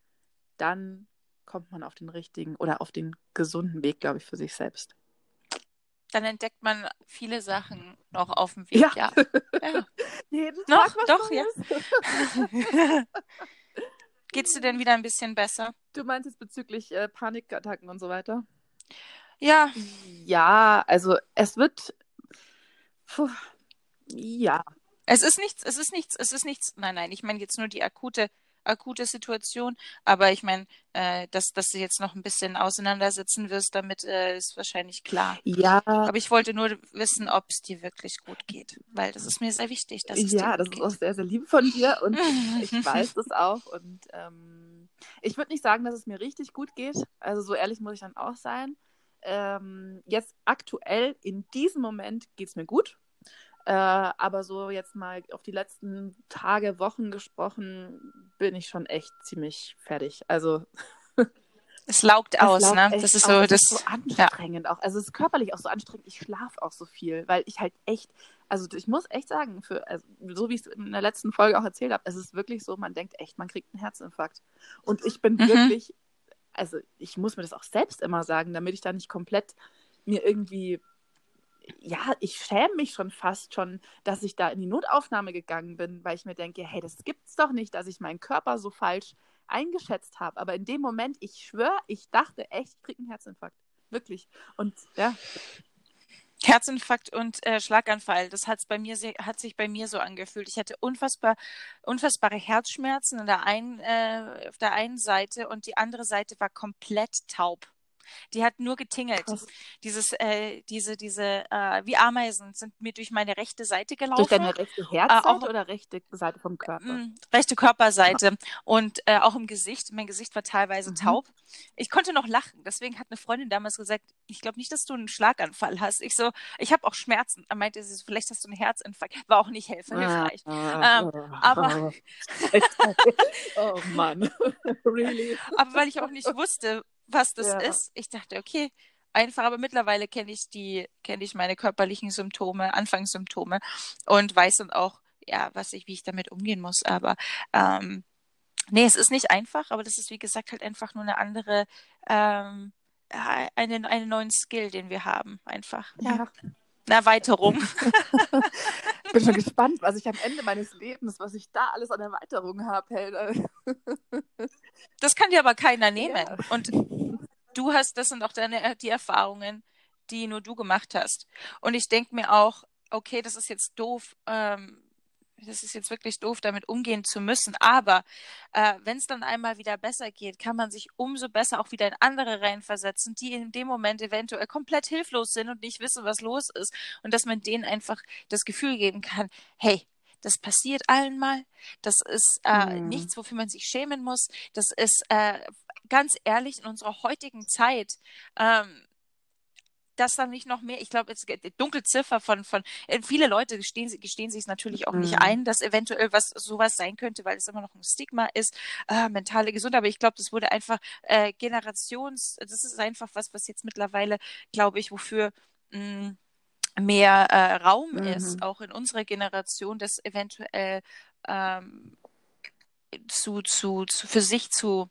dann kommt man auf den richtigen oder auf den gesunden Weg, glaube ich, für sich selbst. Dann entdeckt man viele Sachen noch auf dem Weg. Ja. ja. ja. Jeden noch, Tag doch, ja. Geht's dir denn wieder ein bisschen besser? Du meinst jetzt bezüglich äh, Panikattacken und so weiter? Ja. Ja, also es wird. Puh, ja. Es ist nichts, es ist nichts, es ist nichts. Nein, nein, ich meine jetzt nur die akute, akute Situation. Aber ich meine, äh, dass, dass du jetzt noch ein bisschen auseinandersetzen wirst, damit äh, ist wahrscheinlich klar. Ja. Aber ich wollte nur wissen, ob es dir wirklich gut geht, weil das ist mir sehr wichtig. Dass es ja, das geht. ist auch sehr, sehr lieb von dir und ich weiß das auch. Und ähm, ich würde nicht sagen, dass es mir richtig gut geht. Also so ehrlich muss ich dann auch sein. Ähm, jetzt aktuell in diesem Moment geht es mir gut. Äh, aber so jetzt mal auf die letzten Tage, Wochen gesprochen, bin ich schon echt ziemlich fertig. Also es laugt aus, laugt ne? Das ist so, das, ist so anstrengend ja. auch. Also es ist körperlich auch so anstrengend. Ich schlafe auch so viel, weil ich halt echt, also ich muss echt sagen, für, also, so wie ich es in der letzten Folge auch erzählt habe, es ist wirklich so, man denkt echt, man kriegt einen Herzinfarkt. Und ich bin mhm. wirklich, also ich muss mir das auch selbst immer sagen, damit ich da nicht komplett mir irgendwie ja, ich schäme mich schon fast schon, dass ich da in die Notaufnahme gegangen bin, weil ich mir denke, hey, das gibt's doch nicht, dass ich meinen Körper so falsch eingeschätzt habe. Aber in dem Moment, ich schwöre, ich dachte echt, ich kriege einen Herzinfarkt. Wirklich. Und ja. Herzinfarkt und äh, Schlaganfall, das hat's bei mir hat sich bei mir so angefühlt. Ich hatte unfassbar, unfassbare Herzschmerzen an der einen, äh, auf der einen Seite und die andere Seite war komplett taub. Die hat nur getingelt. Krass. Dieses, äh, diese, diese, äh, wie Ameisen sind mir durch meine rechte Seite gelaufen. Durch deine rechte Herzseite äh, oder rechte Seite vom Körper? Mh, rechte Körperseite. Und äh, auch im Gesicht. Mein Gesicht war teilweise mhm. taub. Ich konnte noch lachen. Deswegen hat eine Freundin damals gesagt, ich glaube nicht, dass du einen Schlaganfall hast. Ich so, ich habe auch Schmerzen. Er meinte sie vielleicht hast du einen Herzinfarkt. War auch nicht helfen, hilfreich. Ah, ähm, ah, aber. oh Mann. really? Aber weil ich auch nicht wusste, was das ja. ist. Ich dachte, okay, einfach, aber mittlerweile kenne ich die, kenne ich meine körperlichen Symptome, Anfangssymptome und weiß dann auch, ja, was ich, wie ich damit umgehen muss. Aber ähm, nee, es ist nicht einfach, aber das ist wie gesagt halt einfach nur eine andere, ähm, einen, einen neuen Skill, den wir haben, einfach. Ja. Eine Erweiterung. ich bin schon gespannt, was ich am Ende meines Lebens, was ich da alles an Erweiterungen habe. das kann dir aber keiner nehmen. Ja. Und du hast, das sind auch deine, die Erfahrungen, die nur du gemacht hast. Und ich denke mir auch, okay, das ist jetzt doof, ähm, das ist jetzt wirklich doof, damit umgehen zu müssen. Aber äh, wenn es dann einmal wieder besser geht, kann man sich umso besser auch wieder in andere reinversetzen, die in dem Moment eventuell komplett hilflos sind und nicht wissen, was los ist. Und dass man denen einfach das Gefühl geben kann, hey, das passiert allen mal. Das ist äh, mhm. nichts, wofür man sich schämen muss. Das ist äh, ganz ehrlich in unserer heutigen Zeit. Ähm, dass dann nicht noch mehr, ich glaube, jetzt Dunkelziffer von, von äh, viele Leute gestehen, gestehen sich es natürlich auch mhm. nicht ein, dass eventuell was sowas sein könnte, weil es immer noch ein Stigma ist, äh, mentale Gesundheit. Aber ich glaube, das wurde einfach äh, Generations, das ist einfach was, was jetzt mittlerweile, glaube ich, wofür mh, mm, mehr äh, Raum mhm. ist, auch in unserer Generation, das eventuell ähm, zu, zu, zu, für sich zu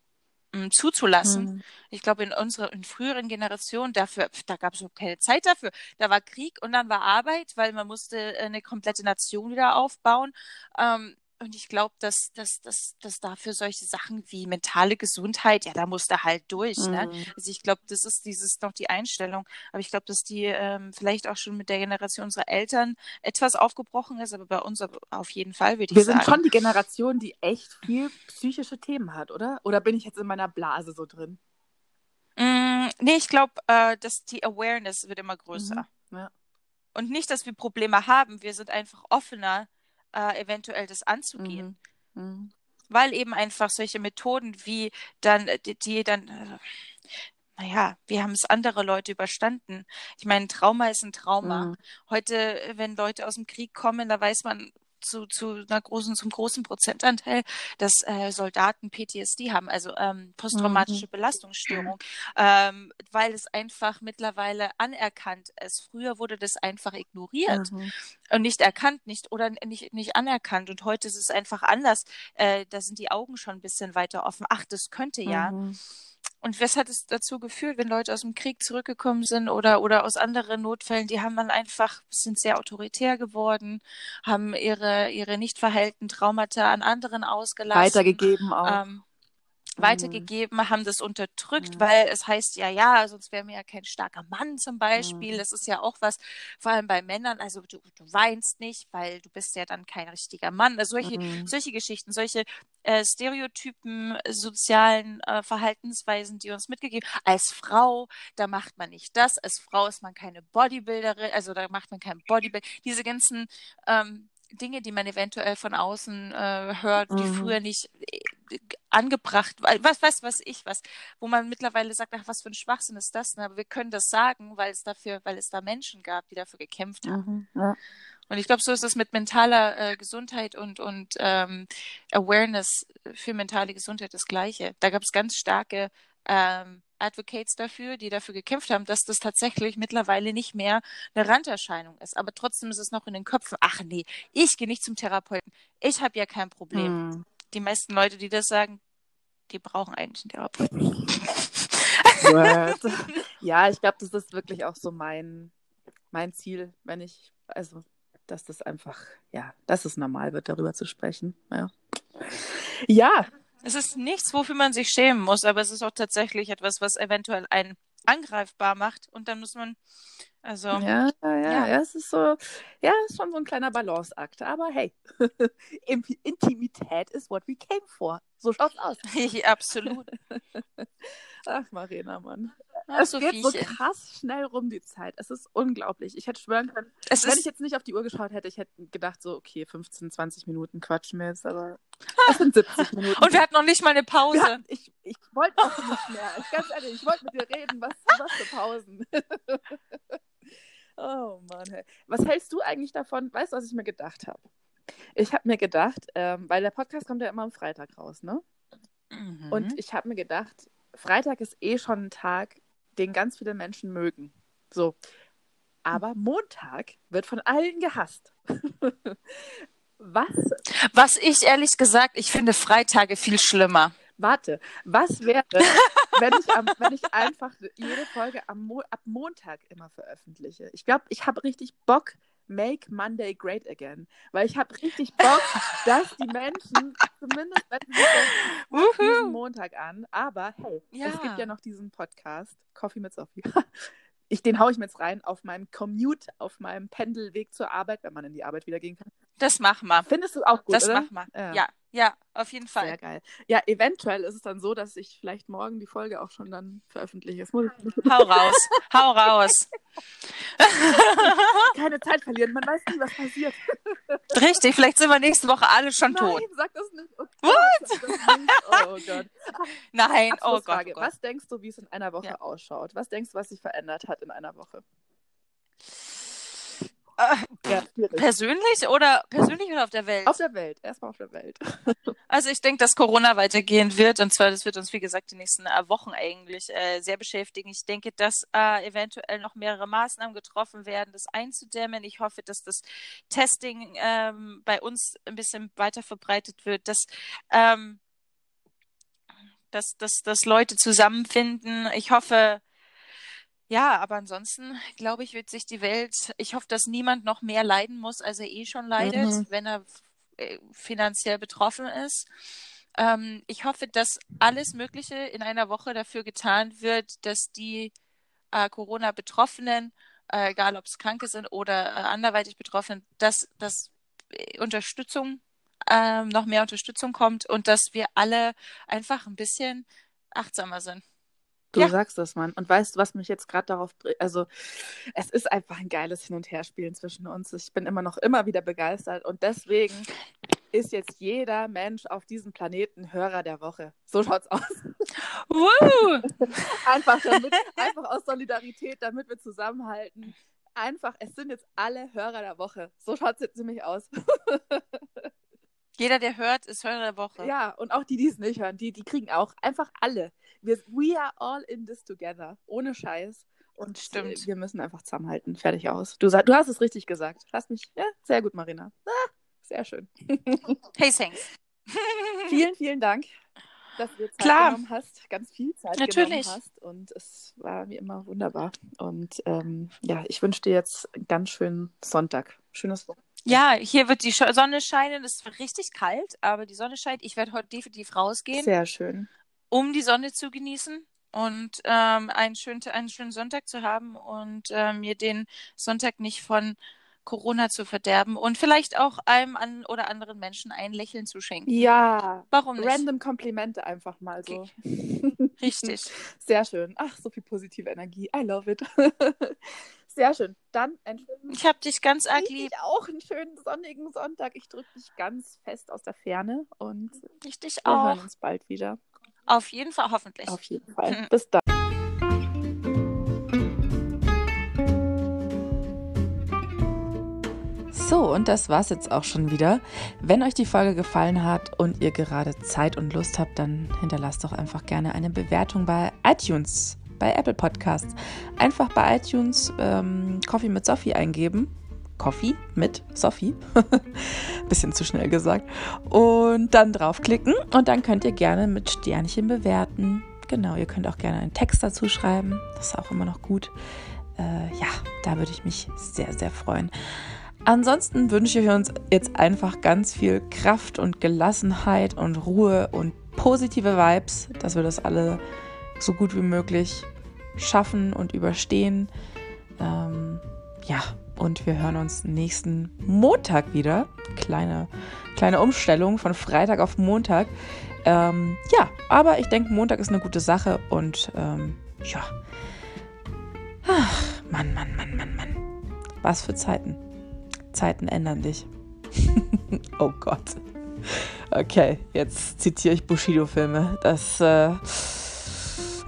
zuzulassen. Mhm. Ich glaube, in unserer in früheren Generationen, dafür, da gab es keine Zeit dafür. Da war Krieg und dann war Arbeit, weil man musste eine komplette Nation wieder aufbauen. Ähm, und ich glaube, dass, dass, dass, dass dafür solche Sachen wie mentale Gesundheit, ja, da muss da halt durch. Ne? Mhm. Ne? Also ich glaube, das ist dieses noch die Einstellung. Aber ich glaube, dass die ähm, vielleicht auch schon mit der Generation unserer Eltern etwas aufgebrochen ist, aber bei uns auf jeden Fall, würde ich Wir sagen. Wir sind schon die Generation, die echt viel psychische Themen hat, oder? Oder bin ich jetzt in meiner Blase so drin? Mm, nee, ich glaube, äh, dass die Awareness wird immer größer. Mhm. Ja. Und nicht, dass wir Probleme haben, wir sind einfach offener äh, eventuell das anzugehen. Mhm. Mhm. Weil eben einfach solche Methoden wie dann, äh, die, die dann, äh, naja, wie haben es andere Leute überstanden? Ich meine, Trauma ist ein Trauma. Mhm. Heute, wenn Leute aus dem Krieg kommen, da weiß man, zu, zu einer großen, zum großen Prozentanteil, dass äh, Soldaten PTSD haben, also ähm, posttraumatische mhm. Belastungsstörung, ähm, weil es einfach mittlerweile anerkannt ist. Früher wurde das einfach ignoriert mhm. und nicht erkannt, nicht oder nicht, nicht anerkannt. Und heute ist es einfach anders. Äh, da sind die Augen schon ein bisschen weiter offen. Ach, das könnte ja. Mhm. Und was hat es dazu geführt, wenn Leute aus dem Krieg zurückgekommen sind oder, oder aus anderen Notfällen, die haben dann einfach, sind sehr autoritär geworden, haben ihre, ihre nicht verhellten Traumata an anderen ausgelassen. Weitergegeben auch. Ähm, weitergegeben, mhm. haben das unterdrückt, mhm. weil es heißt ja, ja, sonst wäre mir ja kein starker Mann zum Beispiel. Mhm. Das ist ja auch was, vor allem bei Männern, also du, du weinst nicht, weil du bist ja dann kein richtiger Mann. Also solche, solche Geschichten, solche äh, Stereotypen, sozialen äh, Verhaltensweisen, die uns mitgegeben. Als Frau, da macht man nicht das. Als Frau ist man keine Bodybuilderin, also da macht man kein Bodybuild. Diese ganzen ähm, Dinge, die man eventuell von außen äh, hört, die mhm. früher nicht äh, angebracht, was weiß was ich was, wo man mittlerweile sagt, ach was für ein Schwachsinn ist das, ne? aber wir können das sagen, weil es dafür, weil es da Menschen gab, die dafür gekämpft haben. Mhm, ja. Und ich glaube, so ist es mit mentaler äh, Gesundheit und und ähm, Awareness für mentale Gesundheit das Gleiche. Da gab es ganz starke ähm, Advocates dafür, die dafür gekämpft haben, dass das tatsächlich mittlerweile nicht mehr eine Randerscheinung ist. Aber trotzdem ist es noch in den Köpfen, ach nee, ich gehe nicht zum Therapeuten. Ich habe ja kein Problem. Hm. Die meisten Leute, die das sagen, die brauchen eigentlich einen Therapeuten. ja, ich glaube, das ist wirklich auch so mein, mein Ziel, wenn ich, also, dass das einfach, ja, dass es normal wird, darüber zu sprechen. Ja. Ja, es ist nichts, wofür man sich schämen muss, aber es ist auch tatsächlich etwas, was eventuell einen angreifbar macht. Und dann muss man, also. Ja, ja, ja, ja. es ist so, ja, es ist schon so ein kleiner Balanceakt. Aber hey, Intimität ist what we came for. So schaut's aus. Absolut. Ach, Marina, Mann. Ach, es geht so krass schnell rum, die Zeit. Es ist unglaublich. Ich hätte schwören können, es wenn ich jetzt nicht auf die Uhr geschaut hätte, ich hätte gedacht, so, okay, 15, 20 Minuten quatschen wir jetzt, aber es sind 70 Minuten. Und wir hatten noch nicht mal eine Pause. Hatten, ich ich wollte auch nicht mehr. Ich, ganz ehrlich, ich wollte mit dir reden. Was, was für Pausen. oh Mann, hey. Was hältst du eigentlich davon? Weißt du, was ich mir gedacht habe? Ich habe mir gedacht, ähm, weil der Podcast kommt ja immer am Freitag raus, ne? Mhm. Und ich habe mir gedacht, Freitag ist eh schon ein Tag, den ganz viele Menschen mögen. So. Aber Montag wird von allen gehasst. was? Was ich ehrlich gesagt, ich finde Freitage viel schlimmer. Warte, was wäre, wenn ich, am, wenn ich einfach jede Folge am Mo ab Montag immer veröffentliche? Ich glaube, ich habe richtig Bock, Make Monday Great Again. Weil ich habe richtig Bock, dass die Menschen, zumindest diesen Montag an, aber hey, ja. es gibt ja noch diesen Podcast, Coffee mit Sophie. ich, den haue ich mir jetzt rein auf meinem Commute, auf meinem Pendelweg zur Arbeit, wenn man in die Arbeit wieder gehen kann. Das machen wir. Findest du auch gut, Das oder? machen wir. Ja. ja, ja, auf jeden Fall. Sehr geil. Ja, eventuell ist es dann so, dass ich vielleicht morgen die Folge auch schon dann veröffentliche. Hau raus, hau raus. Keine Zeit verlieren, man weiß nie, was passiert. Richtig, vielleicht sind wir nächste Woche alle schon Nein, tot. sag das nicht. Oh What? Oh Gott. Nein, oh Gott, oh Gott. Was denkst du, wie es in einer Woche Ja. ausschaut? Was denkst du, was sich verändert hat in einer Woche? Ja, persönlich oder persönlich oder auf der Welt? Auf der Welt, erstmal auf der Welt. Also ich denke, dass Corona weitergehen wird und zwar, das wird uns, wie gesagt, die nächsten äh, Wochen eigentlich äh, sehr beschäftigen. Ich denke, dass äh, eventuell noch mehrere Maßnahmen getroffen werden, das einzudämmen. Ich hoffe, dass das Testing ähm, bei uns ein bisschen weiter verbreitet wird, dass, ähm, dass, dass, dass Leute zusammenfinden. Ich hoffe, ja, aber ansonsten glaube ich, wird sich die Welt, ich hoffe, dass niemand noch mehr leiden muss, als er eh schon leidet, Mhm. wenn er äh, finanziell betroffen ist. Ähm, ich hoffe, dass alles Mögliche in einer Woche dafür getan wird, dass die äh, Corona-Betroffenen, äh, egal ob es Kranke sind oder äh, anderweitig Betroffenen, dass, dass äh, Unterstützung, ähm, noch mehr Unterstützung kommt und dass wir alle einfach ein bisschen achtsamer sind. Du Ja. sagst das, Mann. Und weißt du, was mich jetzt gerade darauf, br- also es ist einfach ein geiles Hin- und Herspielen zwischen uns. Ich bin immer noch immer wieder begeistert und deswegen ist jetzt jeder Mensch auf diesem Planeten Hörer der Woche. So schaut's aus. Woo! Einfach damit, einfach aus Solidarität, damit wir zusammenhalten. Einfach, es sind jetzt alle Hörer der Woche. So schaut's jetzt nämlich aus. Jeder, der hört, ist Hörer der Woche. Ja, und auch die, die es nicht hören, die, die kriegen auch einfach alle. Wir, we are all in this together. Ohne Scheiß. Und Stimmt. äh, wir müssen einfach zusammenhalten. Fertig aus. Du, du hast es richtig gesagt. Lass mich. Ja, sehr gut, Marina. Ah, sehr schön. Hey, thanks. Vielen, vielen Dank, dass du Zeit Klar. genommen hast. Ganz viel Zeit Natürlich. genommen hast. Und es war wie immer wunderbar. Und ähm, ja, ich wünsche dir jetzt einen ganz schönen Sonntag. Schönes Wochenende. Ja, hier wird die Sonne scheinen. Es wird richtig kalt, aber die Sonne scheint. Ich werde heute definitiv rausgehen, Sehr schön. um die Sonne zu genießen und ähm, einen, schönen, einen schönen Sonntag zu haben und ähm, mir den Sonntag nicht von Corona zu verderben und vielleicht auch einem an oder anderen Menschen ein Lächeln zu schenken. Ja. Warum nicht? Random Komplimente einfach mal so. Richtig. Sehr schön. Ach, so viel positive Energie. I love it. Sehr schön. Dann einen schönen, Ich hab dich ganz arg ich lieb. auch einen schönen sonnigen Sonntag. Ich drücke dich ganz fest aus der Ferne und Richtig wir hören auch. uns bald wieder. Auf jeden Fall, hoffentlich. Auf jeden Fall. Bis dann. So, und das war's jetzt auch schon wieder. Wenn euch die Folge gefallen hat und ihr gerade Zeit und Lust habt, dann hinterlasst doch einfach gerne eine Bewertung bei iTunes, bei Apple Podcasts. Einfach bei iTunes ähm, Coffee mit Sophie eingeben. Coffee mit Sophie. Bisschen zu schnell gesagt. Und dann draufklicken und dann könnt ihr gerne mit Sternchen bewerten. Genau, ihr könnt auch gerne einen Text dazu schreiben. Das ist auch immer noch gut. Äh, ja, da würde ich mich sehr, sehr freuen. Ansonsten wünsche ich uns jetzt einfach ganz viel Kraft und Gelassenheit und Ruhe und positive Vibes, dass wir das alle so gut wie möglich schaffen und überstehen. Ähm, ja, und wir hören uns nächsten Montag wieder. Kleine, kleine Umstellung von Freitag auf Montag. Ähm, ja, aber ich denke, Montag ist eine gute Sache und ähm, ja. Ach, Mann, Mann, Mann, Mann, Mann. Was für Zeiten. Zeiten ändern dich. oh Gott. Okay, jetzt zitiere ich Bushido-Filme. Das, äh,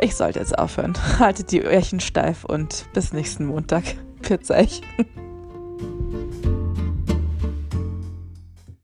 ich sollte jetzt aufhören. Haltet die Öhrchen steif und bis nächsten Montag. Pizza ich.